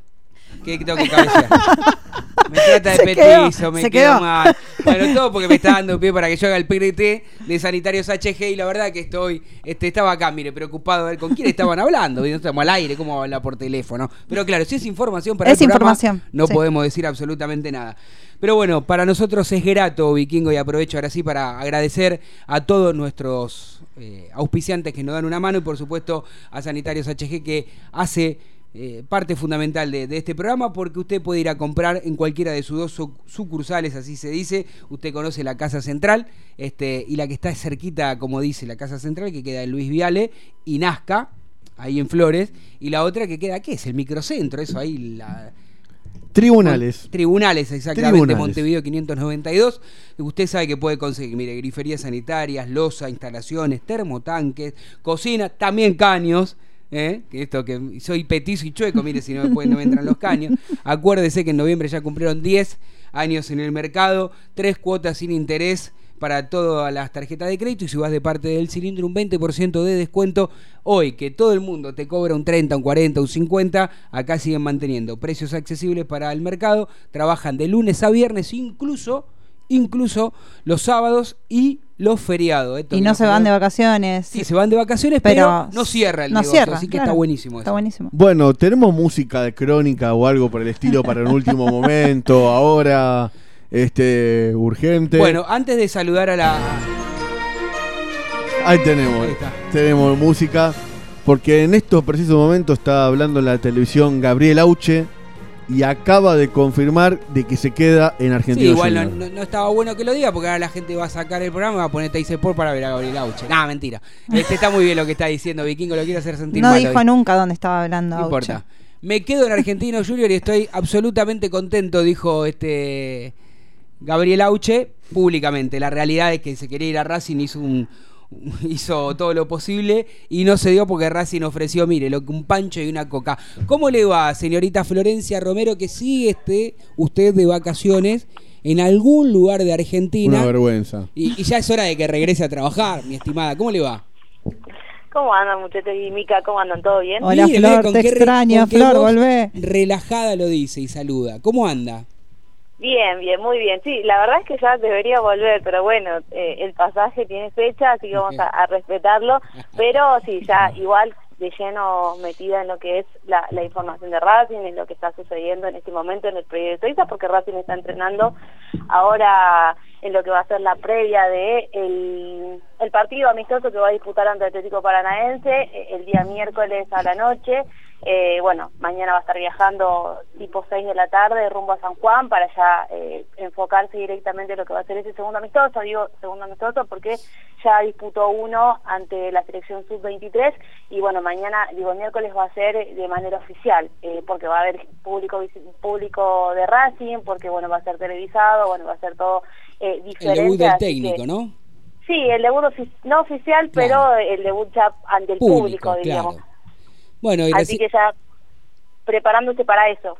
¿Qué tengo que cabecear? Me trata de Se quedó, petizo, me quedo mal. Bueno, todo porque me está dando pie para que yo haga el PRT de Sanitarios HG y la verdad que estoy, este, estaba acá, mire, preocupado a ver con quién estaban hablando. No estamos al aire, cómo habla por teléfono. Pero claro, si es información para Es el programa, información, no sí. podemos decir absolutamente nada. Pero bueno, para nosotros es grato, Vikingo, y aprovecho ahora sí para agradecer a todos nuestros eh, auspiciantes que nos dan una mano y por supuesto a Sanitarios HG que hace eh, parte fundamental de, de este programa porque usted puede ir a comprar en cualquiera de sus dos su- sucursales, así se dice. Usted conoce la Casa Central este, y la que está cerquita, como dice, la Casa Central que queda en Luis Viale y Nazca, ahí en Flores, y la otra que queda, ¿qué es? El microcentro, eso ahí, la... Tribunales. Tribunales, exactamente, Tribunales. Montevideo 592. Usted sabe que puede conseguir, mire, griferías sanitarias, losa, instalaciones, termotanques, cocina, también caños. ¿Eh? Que esto que soy petizo y chueco, mire si no me, pueden, no entran los caños. Acuérdese que en noviembre ya cumplieron 10 años en el mercado, tres cuotas sin interés para todas las tarjetas de crédito y si vas de parte del cilindro un 20% de descuento hoy que todo el mundo te cobra un 30, un 40, un 50 acá siguen manteniendo precios accesibles para el mercado trabajan de lunes a viernes incluso incluso los sábados y los feriados Esto Y no se van de feriados- vacaciones. Sí, se van de vacaciones, pero, no cierra el no negocio, cierra, así que claro. está buenísimo Está eso. buenísimo. Bueno, tenemos música de crónica o algo por el estilo para un último momento, ahora, este, urgente. Bueno, antes de saludar a la... Ahí tenemos, Ahí está. tenemos música, porque en estos precisos momentos está hablando en la televisión Gabriel Auche y acaba de confirmar de que se queda en Sí, Argentina. igual no, Junior. no- no estaba bueno que lo diga porque ahora la gente va a sacar el programa y va a poner Teis Sport para ver a Gabriel Auche. Nah, mentira. Este está muy bien lo que está diciendo Vikingo, lo quiero hacer sentir No mal dijo hoy. nunca dónde estaba hablando. No Auche. importa. Me quedo en Argentino Junior y estoy absolutamente contento, dijo este Gabriel Auche públicamente. La realidad es que se quería ir a Racing, hizo un hizo todo lo posible y no se dio porque Racing ofreció, mire, lo que un pancho y una coca. ¿Cómo le va, señorita Florencia Romero, que sigue este usted de vacaciones en algún lugar de Argentina? Una vergüenza. Y, y ya es hora de que regrese a trabajar, mi estimada. ¿Cómo le va? ¿Cómo andan, muchachos y Mica? ¿Cómo andan? ¿Todo bien? Hola, Flor, con te qué con qué Flor, volvé. Relajada lo dice y saluda. ¿Cómo anda? Bien, bien, muy bien. Sí, la verdad es que ya debería volver, pero bueno, eh, el pasaje tiene fecha, así que vamos a, respetarlo. Pero sí, ya igual de lleno metida en lo que es la, la información de Racing, en lo que está sucediendo en este momento en el proyecto ISA, porque Racing está entrenando ahora en lo que va a ser la previa de el, el partido amistoso que va a disputar ante Atlético Paranaense eh, el día miércoles a la noche. Eh, bueno, mañana va a estar viajando tipo 6 de la tarde rumbo a San Juan para ya eh, enfocarse directamente en lo que va a ser ese segundo amistoso. Digo segundo amistoso porque ya disputó uno ante la selección sub-23 y bueno, mañana, digo, el miércoles va a ser de manera oficial eh, porque va a haber público público de Racing, porque bueno, va a ser televisado, bueno, va a ser todo eh, El diferente. debut del técnico, que- ¿no? Sí, el debut ofi- no oficial, pero el debut ya ante el Público, público, diríamos. claro. Bueno, y Así que ya preparándose para eso.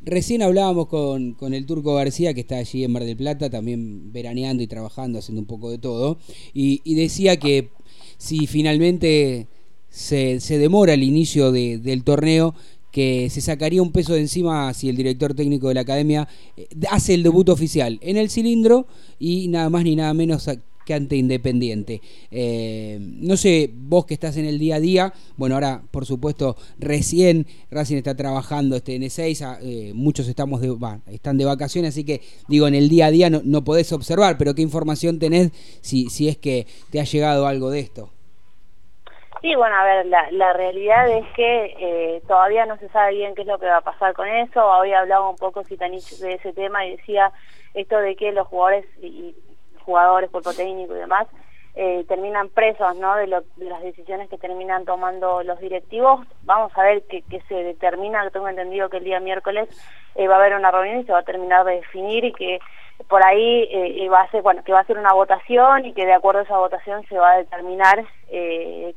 recién hablábamos con, con el Turco García, que está allí en Mar del Plata, también veraneando y trabajando, haciendo un poco de todo, y, y decía que si finalmente se, se demora el inicio de- del torneo, que se sacaría un peso de encima si el director técnico de la academia eh, hace el debut oficial en el cilindro y nada más ni nada menos que ante Independiente. Eh, no sé, vos que estás en el día a día, bueno, ahora por supuesto recién Racing está trabajando este N6, eh, muchos estamos de, están de vacaciones, así que digo, en el día a día no, no podés observar, pero ¿qué información tenés si, si es que te ha llegado algo de esto? Sí, bueno, a ver, la, la realidad es que eh, todavía no se sabe bien qué es lo que va a pasar con eso. Hoy hablaba un poco Citanich de ese tema y decía esto de que los jugadores y jugadores, cuerpo técnico y demás, eh, terminan presos ¿no? de, lo- de las decisiones que terminan tomando los directivos. Vamos a ver qué se determina. Tengo entendido que el día miércoles eh, va a haber una reunión y se va a terminar de definir y que por ahí eh, va a ser bueno que va a ser una votación y que de acuerdo a esa votación se va a determinar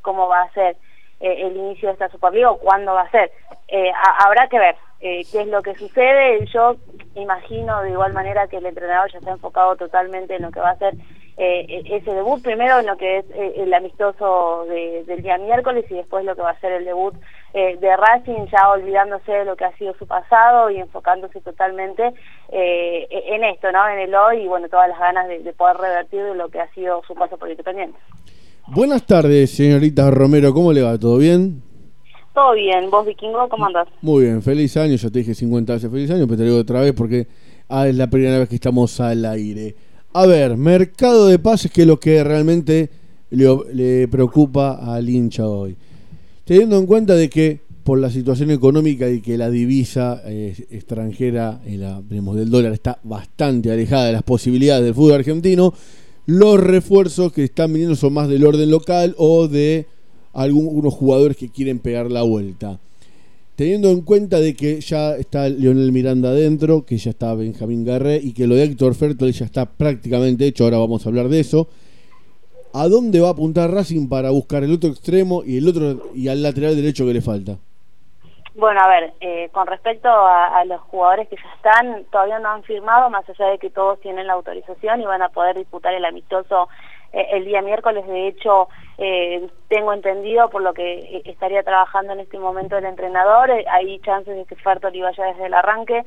cómo va a ser el inicio de esta Superliga o cuándo va a ser. Ha- habrá que ver eh, qué es lo que sucede. Yo imagino de igual manera que el entrenador ya está enfocado totalmente en lo que va a ser eh, ese debut, primero en lo que es eh, el amistoso de- del día miércoles y después lo que va a ser el debut eh, de Racing, ya olvidándose de lo que ha sido su pasado y enfocándose totalmente eh, en esto, ¿no? En el hoy y bueno, todas las ganas de, de poder revertir lo que ha sido su paso por Independiente. Buenas tardes, señorita Romero, ¿cómo le va? ¿Todo bien? Todo bien, vos Vikingo, ¿cómo andás? Muy bien, feliz año, ya te dije 50 veces feliz año, pero te digo otra vez porque ah, es la primera vez que estamos al aire. A ver, mercado de pases, que es lo que realmente le, preocupa al hincha hoy. Teniendo en cuenta de que por la situación económica y que la divisa eh, extranjera digamos, del dólar está bastante alejada de las posibilidades del fútbol argentino, los refuerzos que están viniendo son más del orden local o de algunos jugadores que quieren pegar la vuelta. Teniendo en cuenta de que ya está Leonel Miranda adentro, que ya está Benjamín Garré y que lo de Héctor Fertol ya está prácticamente hecho, ahora vamos a hablar de eso. ¿A dónde va a apuntar Racing para buscar el otro extremo y el otro y al lateral derecho que le falta? Bueno, a ver, eh, con respecto a, a los jugadores que ya están, todavía no han firmado, más allá de que todos tienen la autorización y van a poder disputar el amistoso eh, el día miércoles. De hecho, eh, tengo entendido por lo que eh, estaría trabajando en este momento el entrenador, eh, hay chances de que Fertoli vaya desde el arranque,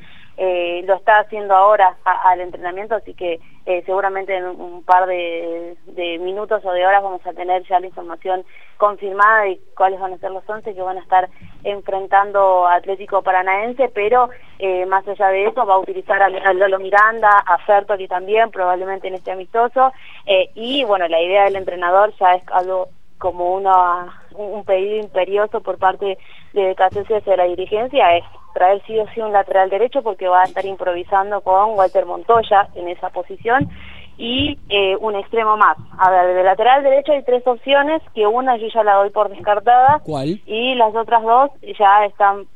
lo está haciendo ahora al entrenamiento, así que seguramente en un par de, minutos o de horas vamos a tener ya la información confirmada de cuáles van a ser los 11 que van a estar enfrentando Atlético Paranaense, pero más allá de eso va a utilizar a, a Lolo Miranda, a Fertoli también, probablemente en este amistoso, y bueno, la idea del entrenador ya es algo como una, un pedido imperioso por parte de Casese hacia la dirigencia, es traer sí o sí un lateral derecho porque va a estar improvisando con Walter Montoya en esa posición y eh, un extremo más. A ver, de lateral derecho hay tres opciones, que una yo ya la doy por descartada ¿Cuál? y las otras dos ya están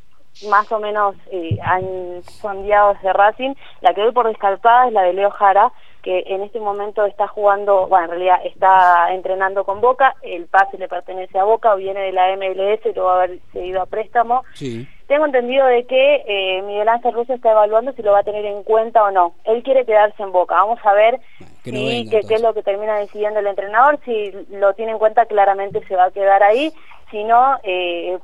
más o menos eh, han sondeado desde Racing. La que doy por descartada es la de Leo Jara, que en este momento está jugando, bueno, en realidad está entrenando con Boca, el pase le pertenece a Boca, viene de la MLS, lo va a haber seguido a préstamo. Sí. Tengo entendido de que eh, Miguel Ángel Russo está evaluando si lo va a tener en cuenta o no. Él quiere quedarse en Boca. Vamos a ver que no si, qué es lo que termina decidiendo el entrenador. Si lo tiene en cuenta, claramente se va a quedar ahí. Si no, eh,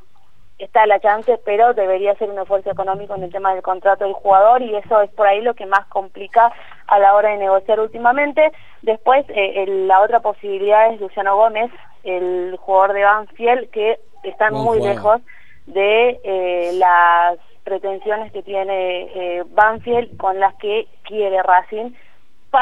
está la chance, pero debería ser un esfuerzo económico en el tema del contrato del jugador y eso es por ahí lo que más complica a la hora de negociar últimamente. Después, eh, el- la otra posibilidad es Luciano Gómez, el jugador de Banfield, que están muy lejos de eh, las pretensiones que tiene eh, Banfield con las que quiere Racing.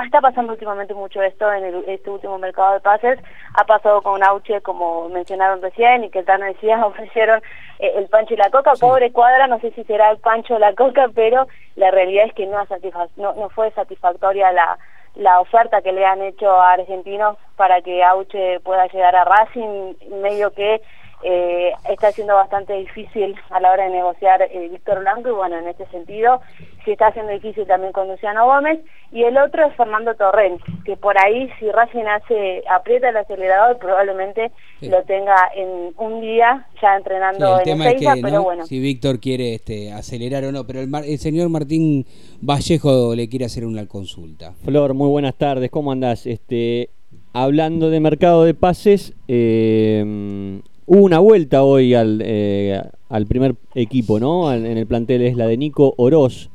Está pasando últimamente mucho esto en el- este último mercado de pases. Ha pasado con Auche, como mencionaron recién, y que Tano decía, ofrecieron eh, el pancho y la coca. Pobre cuadra, no sé si será el pancho o la coca, pero la realidad es que no fue satisfactoria la, la oferta que le han hecho a argentinos para que Auche pueda llegar a Racing, medio que eh, está siendo bastante difícil a la hora de negociar eh, Víctor Blanco y bueno, en este sentido sí está siendo difícil también con Luciano Gómez y el otro es Fernando Torrent, que por ahí si Racing hace, aprieta el acelerador probablemente Sí. lo tenga en un día ya Sí, entrenando el en tema es que pero ¿no? bueno. si Víctor quiere este, acelerar o no, pero el, mar- el señor Martín Vallejo le quiere hacer una consulta. Flor, muy buenas tardes, ¿cómo andás? Este, hablando de mercado de pases, eh, hubo una vuelta hoy al, eh, al primer equipo, ¿no? Al- En el plantel es la de Nico Oroz.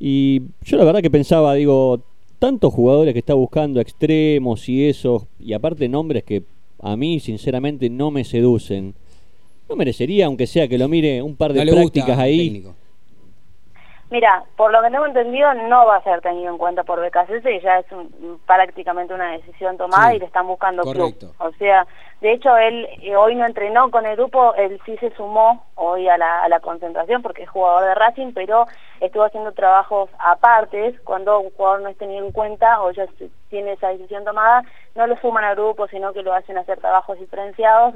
Y yo la verdad que pensaba, digo, tantos jugadores que está buscando, extremos y eso, y aparte nombres que a mí sinceramente no me seducen. ¿No merecería, aunque sea que lo mire un par de No prácticas ahí? técnico. Mira, por lo que tengo entendido, no va a ser tenido en cuenta por BKCS y ya es un- prácticamente una decisión tomada Sí, y le están buscando correcto. club. O sea, de hecho, él eh, hoy no entrenó con el grupo, él sí se sumó hoy a la, a la concentración porque es jugador de Racing, pero estuvo haciendo trabajos apartes. Cuando un jugador no es tenido en cuenta o ya tiene esa decisión tomada, no lo suman al grupo, sino que lo hacen hacer trabajos diferenciados,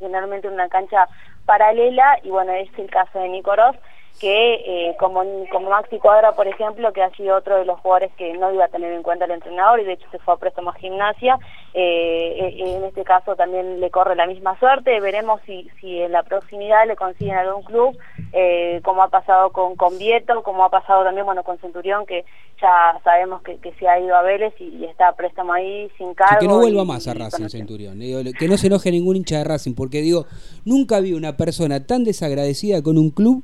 generalmente en una cancha paralela, y bueno, es el caso de Nicorós, que eh, como, como Maxi Cuadra, por ejemplo, que ha sido otro de los jugadores que no iba a tener en cuenta el entrenador y de hecho se fue a préstamo a gimnasia, eh, eh, en este caso también le corre la misma suerte, veremos si, si en la proximidad le consiguen algún club, eh, como ha pasado con, con Vieto, como ha pasado también bueno con Centurión, que ya sabemos que, que se ha ido a Vélez y, y está a préstamo ahí sin cargo. que no vuelva y- más a Racing Centurión. Que no se enoje ningún hincha de Racing, porque digo, nunca vi una persona tan desagradecida con un club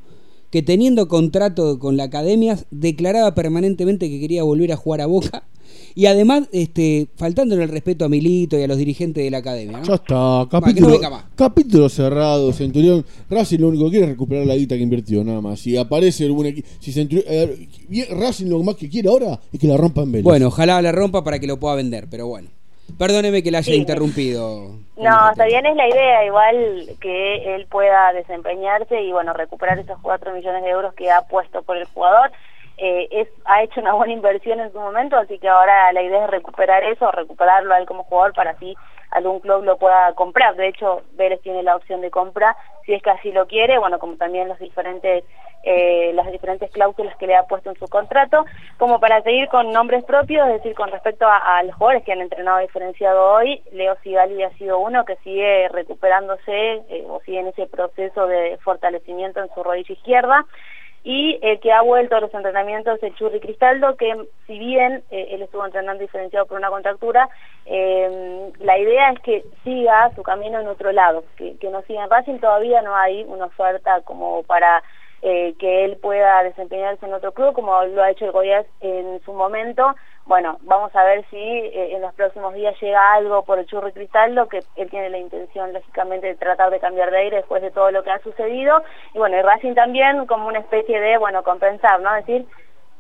que teniendo contrato con la academia declaraba permanentemente que quería volver a jugar a Boca y además este faltándole el respeto a Milito y a los dirigentes de la academia. ¿no? Ya está, Va, que no capítulo, capítulo cerrado, Centurión. Racing lo único que quiere es recuperar la guita que invirtió, nada más. Si aparece algún equipo. Si Centurión- eh, Racing lo más que quiere ahora es que la rompa en Vélez. Bueno, ojalá la rompa para que lo pueda vender, pero bueno. Perdóneme que la haya Sí. interrumpido. No, está bien, es la idea, igual que él pueda desempeñarse y bueno, recuperar esos 4 millones de euros que ha puesto por el jugador. Eh, es, ha hecho una buena inversión en su momento, así que ahora la idea es recuperar eso, recuperarlo a él como jugador para así algún club lo pueda comprar. De hecho, Vélez tiene la opción de compra si es que así lo quiere, bueno, como también los diferentes eh, las diferentes cláusulas que le ha puesto en su contrato, como para seguir con nombres propios, es decir, con respecto a, los jugadores que han entrenado diferenciado hoy, Leo Sigali ha sido uno que sigue recuperándose eh, o sigue en ese proceso de fortalecimiento en su rodilla izquierda, y el que ha vuelto a los entrenamientos es Churri Cristaldo, que si bien eh, él estuvo entrenando diferenciado por una contractura, eh, la idea es que siga su camino en otro lado, que no siga en Racing, todavía no hay una oferta como para eh, que él pueda desempeñarse en otro club, como lo ha hecho el Goiás en su momento. Bueno, vamos a ver si eh, en los próximos días llega algo por el Churri Cristaldo, que él tiene la intención, lógicamente, de tratar de cambiar de aire después de todo lo que ha sucedido. Y bueno, y Racing también como una especie de, bueno, compensar, ¿no? Es decir,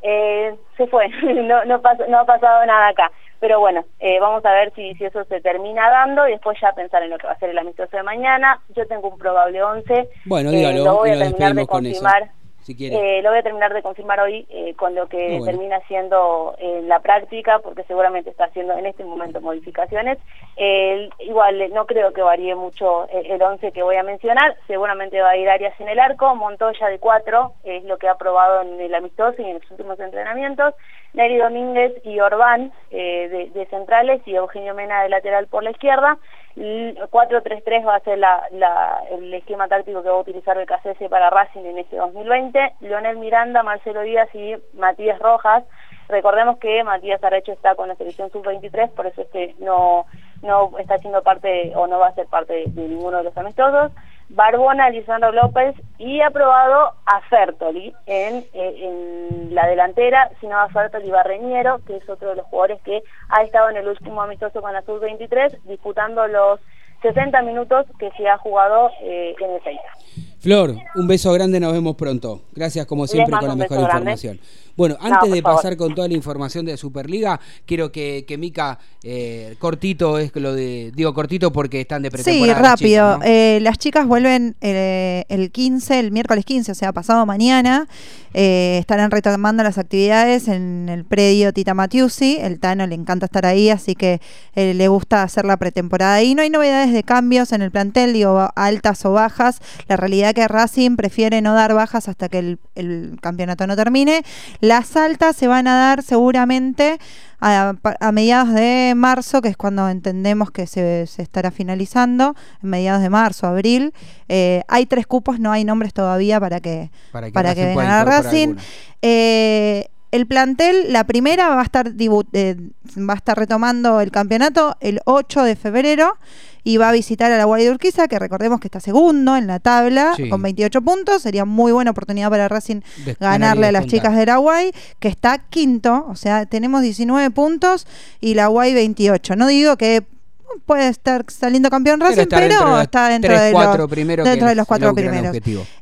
eh, se fue, no, no, pasó- no ha pasado nada acá. Pero bueno, eh, vamos a ver si, si eso se termina dando y después ya pensar en lo que va a ser el amistoso de mañana. Yo tengo un probable 11. Bueno, eh, dígalo lo voy a terminar de confirmar. Si. Eh, lo voy a terminar de confirmar hoy eh, con lo que Ah, bueno. termina siendo en la práctica, porque seguramente está haciendo en este momento modificaciones. Eh, igual eh, no creo que varíe mucho eh, el 11 que voy a mencionar. Seguramente va a ir Arias en el arco, Montoya de 4, es lo que ha probado en el amistoso y en los últimos entrenamientos. Neri Domínguez y Orbán eh, de, centrales y Eugenio Mena de lateral por la izquierda. L- 4-3-3 va a ser el esquema táctico que va a utilizar el KCS para Racing en este 2020. Leonel Miranda, Marcelo Díaz y Matías Rojas. Recordemos que Matías Arrecho está con la selección sub-23, por eso este no, no está siendo parte o no va a ser parte de, de ninguno de los amistosos. Barbona, Lisandro López y ha probado a Fertoli en, eh, en la delantera, sino a Fertoli Barreñero, que es otro de los jugadores que ha estado en el último amistoso con la sub-23, disputando los 60 minutos que se ha jugado eh, en el Seiza. Flor, un beso grande, nos vemos pronto. Gracias como siempre con la mejor grande. Bueno, No, antes de favor. pasar con toda la información de Superliga, quiero que, que Mica, eh, cortito es lo de, digo cortito porque están de Sí, pretemporada. las rápido. chicas, ¿no? Eh, las chicas vuelven eh, el 15, el miércoles 15, o sea, pasado mañana. Eh, estarán retomando las actividades en el predio Tita Matiusi. El Tano le encanta estar ahí, así que eh, le gusta hacer la pretemporada ahí. No hay novedades de cambios en el plantel, digo, altas o bajas. La realidad que Racing prefiere no dar bajas hasta que el, el campeonato no termine. Las altas se van a dar seguramente a, a mediados de marzo, que es cuando entendemos que se, se estará finalizando, en mediados de marzo, abril. Eh, hay tres cupos, no hay nombres todavía para que, Para que para vengan a Racing. Eh, el plantel, la primera va a estar eh, va a estar retomando el campeonato el 8 de febrero y va a visitar a la Guardia de Urquiza, que recordemos que está segundo en la tabla Sí. con 28 puntos. Sería muy buena oportunidad para Racing ganarle a las chicas de la UAI, que está quinto, o sea, tenemos 19 puntos y la UAI 28. No digo que puede estar saliendo campeón Pero Racing, está pero, dentro está dentro tres, de los, dentro de cuatro primeros.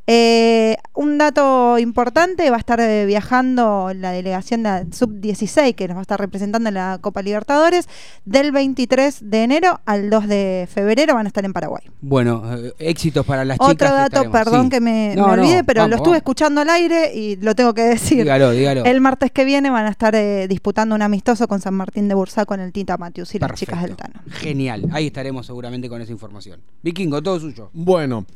Eh, un dato importante, va a estar eh, viajando la delegación de la Sub-16 que nos va a estar representando en la Copa Libertadores del 23 de enero al 2 de febrero van a estar en Paraguay. Bueno, eh, éxitos para las chicas. Otro dato, estaremos. perdón Sí. que me, No, me no, olvidé, pero vamos, lo estuve vamos. escuchando al aire y lo tengo que decir. Dígalo, dígalo. El martes que viene van a estar eh, disputando un amistoso con San Martín de Bursaco en el Tita Matius y las chicas del Tano. Genial, ahí estaremos seguramente con esa información. Vikingo, todo suyo. Bueno,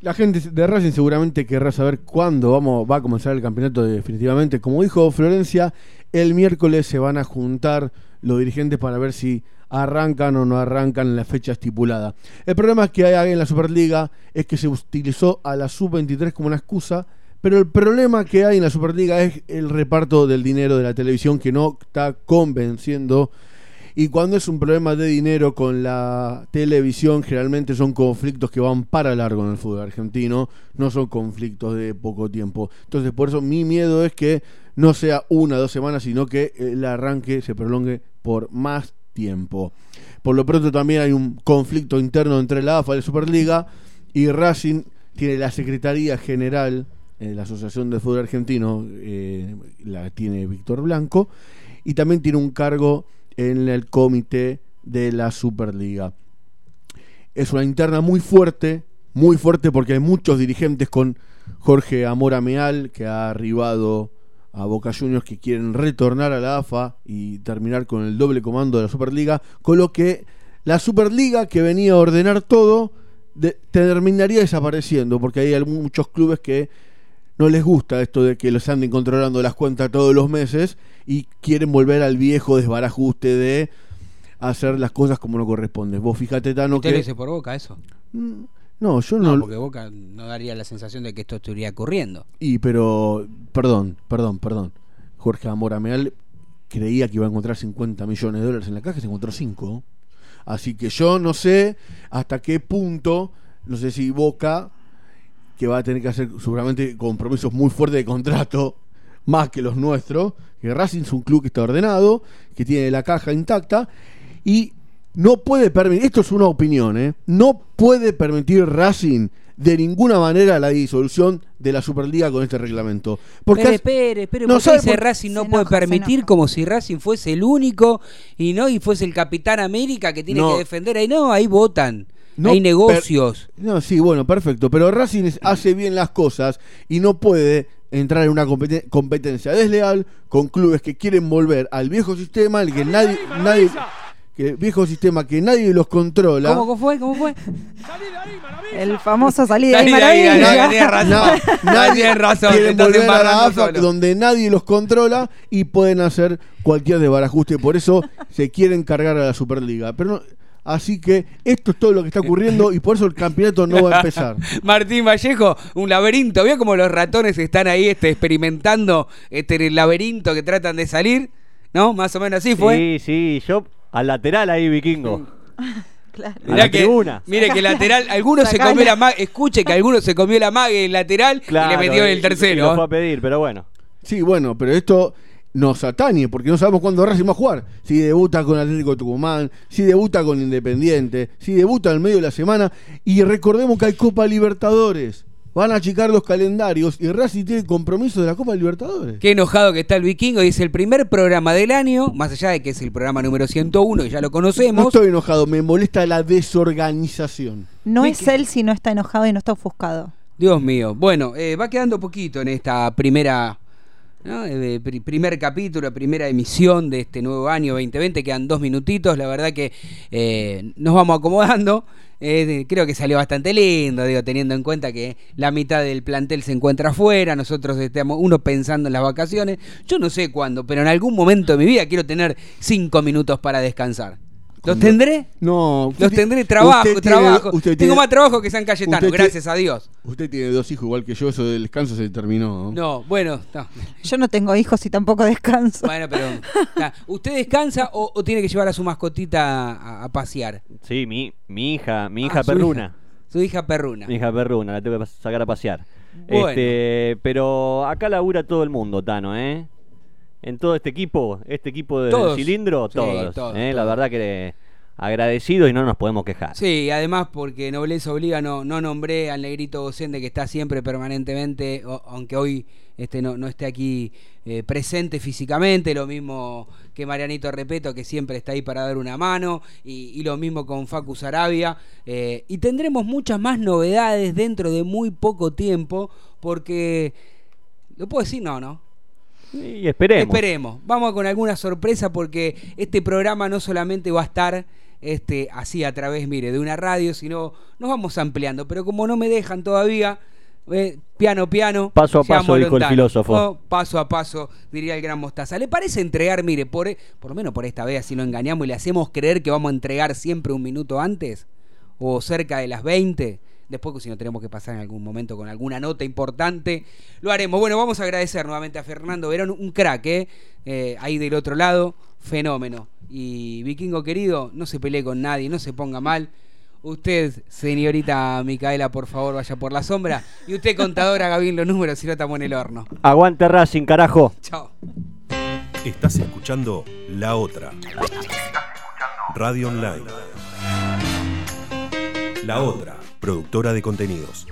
la gente de Racing seguramente querrá saber cuándo vamos, va a comenzar el campeonato definitivamente. Como dijo Florencia, el miércoles se van a juntar los dirigentes para ver si arrancan o no arrancan en la fecha estipulada. El problema que hay en la Superliga es que se utilizó a la Sub-23 como una excusa, pero el problema que hay en la Superliga es el reparto del dinero de la televisión que no está convenciendo y cuando es un problema de dinero con la televisión, generalmente son conflictos que van para largo en el fútbol argentino, no son conflictos de poco tiempo. Entonces, por eso mi miedo es que no sea una o dos semanas, sino que el arranque se prolongue por más tiempo. Por lo pronto también hay un conflicto interno entre la AFA y la Superliga y Racing tiene la Secretaría General, eh, la Asociación de Fútbol Argentino, eh, la tiene Víctor Blanco, y también tiene un cargo en el comité de la Superliga. Es una interna muy fuerte, muy fuerte porque hay muchos dirigentes con Jorge Amora Meal que ha arribado a Boca Juniors que quieren retornar a la AFA y terminar con el doble comando de la Superliga, con lo que la Superliga que venía a ordenar todo terminaría desapareciendo porque hay muchos clubes que no les gusta esto de que los anden controlando las cuentas todos los meses y quieren volver al viejo desbarajuste de hacer las cosas como no corresponde. Vos fíjate, Tano, ¿Usted que... dice por boca eso? No, yo No, no... porque Boca no daría la sensación de que esto estuviera ocurriendo. Y pero, perdón, perdón, perdón. Jorge Amora Meal creía que iba a encontrar 50 millones de dólares en la caja y se encontró 5. Así que yo no sé hasta qué punto, no sé si Boca, que va a tener que hacer seguramente compromisos muy fuertes de contrato, más que los nuestros, que Racing es un club que está ordenado, que tiene la caja intacta y no puede permitir, esto es una opinión, ¿eh? no puede permitir Racing de ninguna manera la disolución de la Superliga con este reglamento. Porque Espere, hace- espere, espere, no ¿por qué sabe dice por- Racing no Se puede enoja, permitir como si Racing fuese el único y no y fuese el Capitán América que tiene No. que defender ahí? No, ahí votan. No, hay negocios. per- no, sí, bueno, perfecto. Pero Racing es- hace bien las cosas y no puede entrar en una competen- competencia desleal con clubes que quieren volver al viejo sistema, el que nadie, nadie, que viejo sistema que nadie los controla. ¿Cómo, cómo fue? ¿Cómo fue? El famoso salida de de ahí, maravilla. dale, tenés razón. Na- nadie razón, te quiere estás volver a la AFA solo. donde nadie los controla y pueden hacer cualquier desbarajuste. Por eso se quieren cargar a la Superliga. Pero no- así que esto es todo lo que está ocurriendo y por eso el campeonato no va a empezar. Martín Vallejo, un laberinto. ¿Vio cómo los ratones están ahí este, experimentando este, en el laberinto que tratan de salir? ¿No? Más o menos así fue. Sí, sí, yo al lateral ahí, vikingo. A Mirá la que, mire que lateral, alguno se Sacala. comió la mague, escuche que alguno se comió la mague en lateral y le metió en el y- y tercero. lo fue a pedir, pero bueno. Sí, bueno, pero esto nos atañe porque no sabemos cuándo Racing va a jugar. Si debuta con Atlético de Tucumán, si debuta con Independiente, si debuta en medio de la semana. Y recordemos que hay Copa Libertadores. Van a achicar los calendarios y Racing tiene compromiso de la Copa Libertadores. Qué enojado que está el vikingo y es el primer programa del año, más allá de que es el programa número 101 y ya lo No conocemos. estoy enojado, me molesta la desorganización. No es él si no está enojado y no está ofuscado. Dios mío. Bueno, eh, va quedando poquito en esta primera. ¿No? Eh, pri- primer capítulo, primera emisión de este nuevo año 2020, quedan dos minutitos, la verdad que eh, nos vamos acomodando, Eh, creo que salió bastante lindo, digo, teniendo en cuenta que la mitad del plantel se encuentra afuera, nosotros estamos, uno pensando en las vacaciones, yo no sé cuándo, pero en algún momento de mi vida quiero tener cinco minutos para descansar. ¿Los tendré? No, Los tendré trabajo, usted tiene- trabajo. usted Tengo tiene- más trabajo que San Cayetano, tiene- gracias a Dios. Usted tiene dos hijos igual que yo, eso del descanso se terminó. ¿no? No, bueno, no. Yo no tengo hijos y tampoco descanso. Bueno, pero ¿usted descansa o, o tiene que llevar a su mascotita a, a pasear? Sí, mi, mi hija, mi hija Ah, su perruna. hija. Su hija perruna. Mi hija perruna, la tengo que sacar a pasear. Bueno. Este, pero acá labura todo el mundo, Tano, ¿eh? En todo este equipo, este equipo de Todos. cilindro, Sí, todos. todos, ¿eh? La verdad que agradecidos y no nos podemos quejar. Sí, además porque Nobleza Obliga no, no nombré al negrito docente que está siempre permanentemente, o- aunque hoy este no, no esté aquí eh, presente físicamente, lo mismo que Marianito Repeto, que siempre está ahí para dar una mano, y, y lo mismo con Facu Sarabia. eh, y tendremos muchas más novedades dentro de muy poco tiempo, porque... ¿Lo puedo decir? No, no. Y esperemos. Esperemos. Vamos con alguna sorpresa porque este programa no solamente va a estar este, así a través, mire, de una radio, sino nos vamos ampliando. Pero como no me dejan todavía, eh, piano, piano. Paso a paso, dijo el filósofo. Paso a paso, diría el gran Mostaza. ¿Le parece entregar, mire, por, por lo menos por esta vez, si lo engañamos y le hacemos creer que vamos a entregar siempre un minuto antes? O cerca de las 20. Después, si no tenemos que pasar en algún momento con alguna nota importante, lo haremos. Bueno, vamos a agradecer nuevamente a Fernando Verón, un crack, ¿eh? Eh, ahí del otro lado, fenómeno. Y Vikingo querido, no se pelee con nadie, no se ponga mal. Usted, señorita Micaela, por favor, vaya por la sombra. Y usted, contadora, haga bien los números, si no estamos en el horno. Aguante Racing, carajo. Chao. Estás escuchando La Otra. Radio Online. La Otra, productora de contenidos.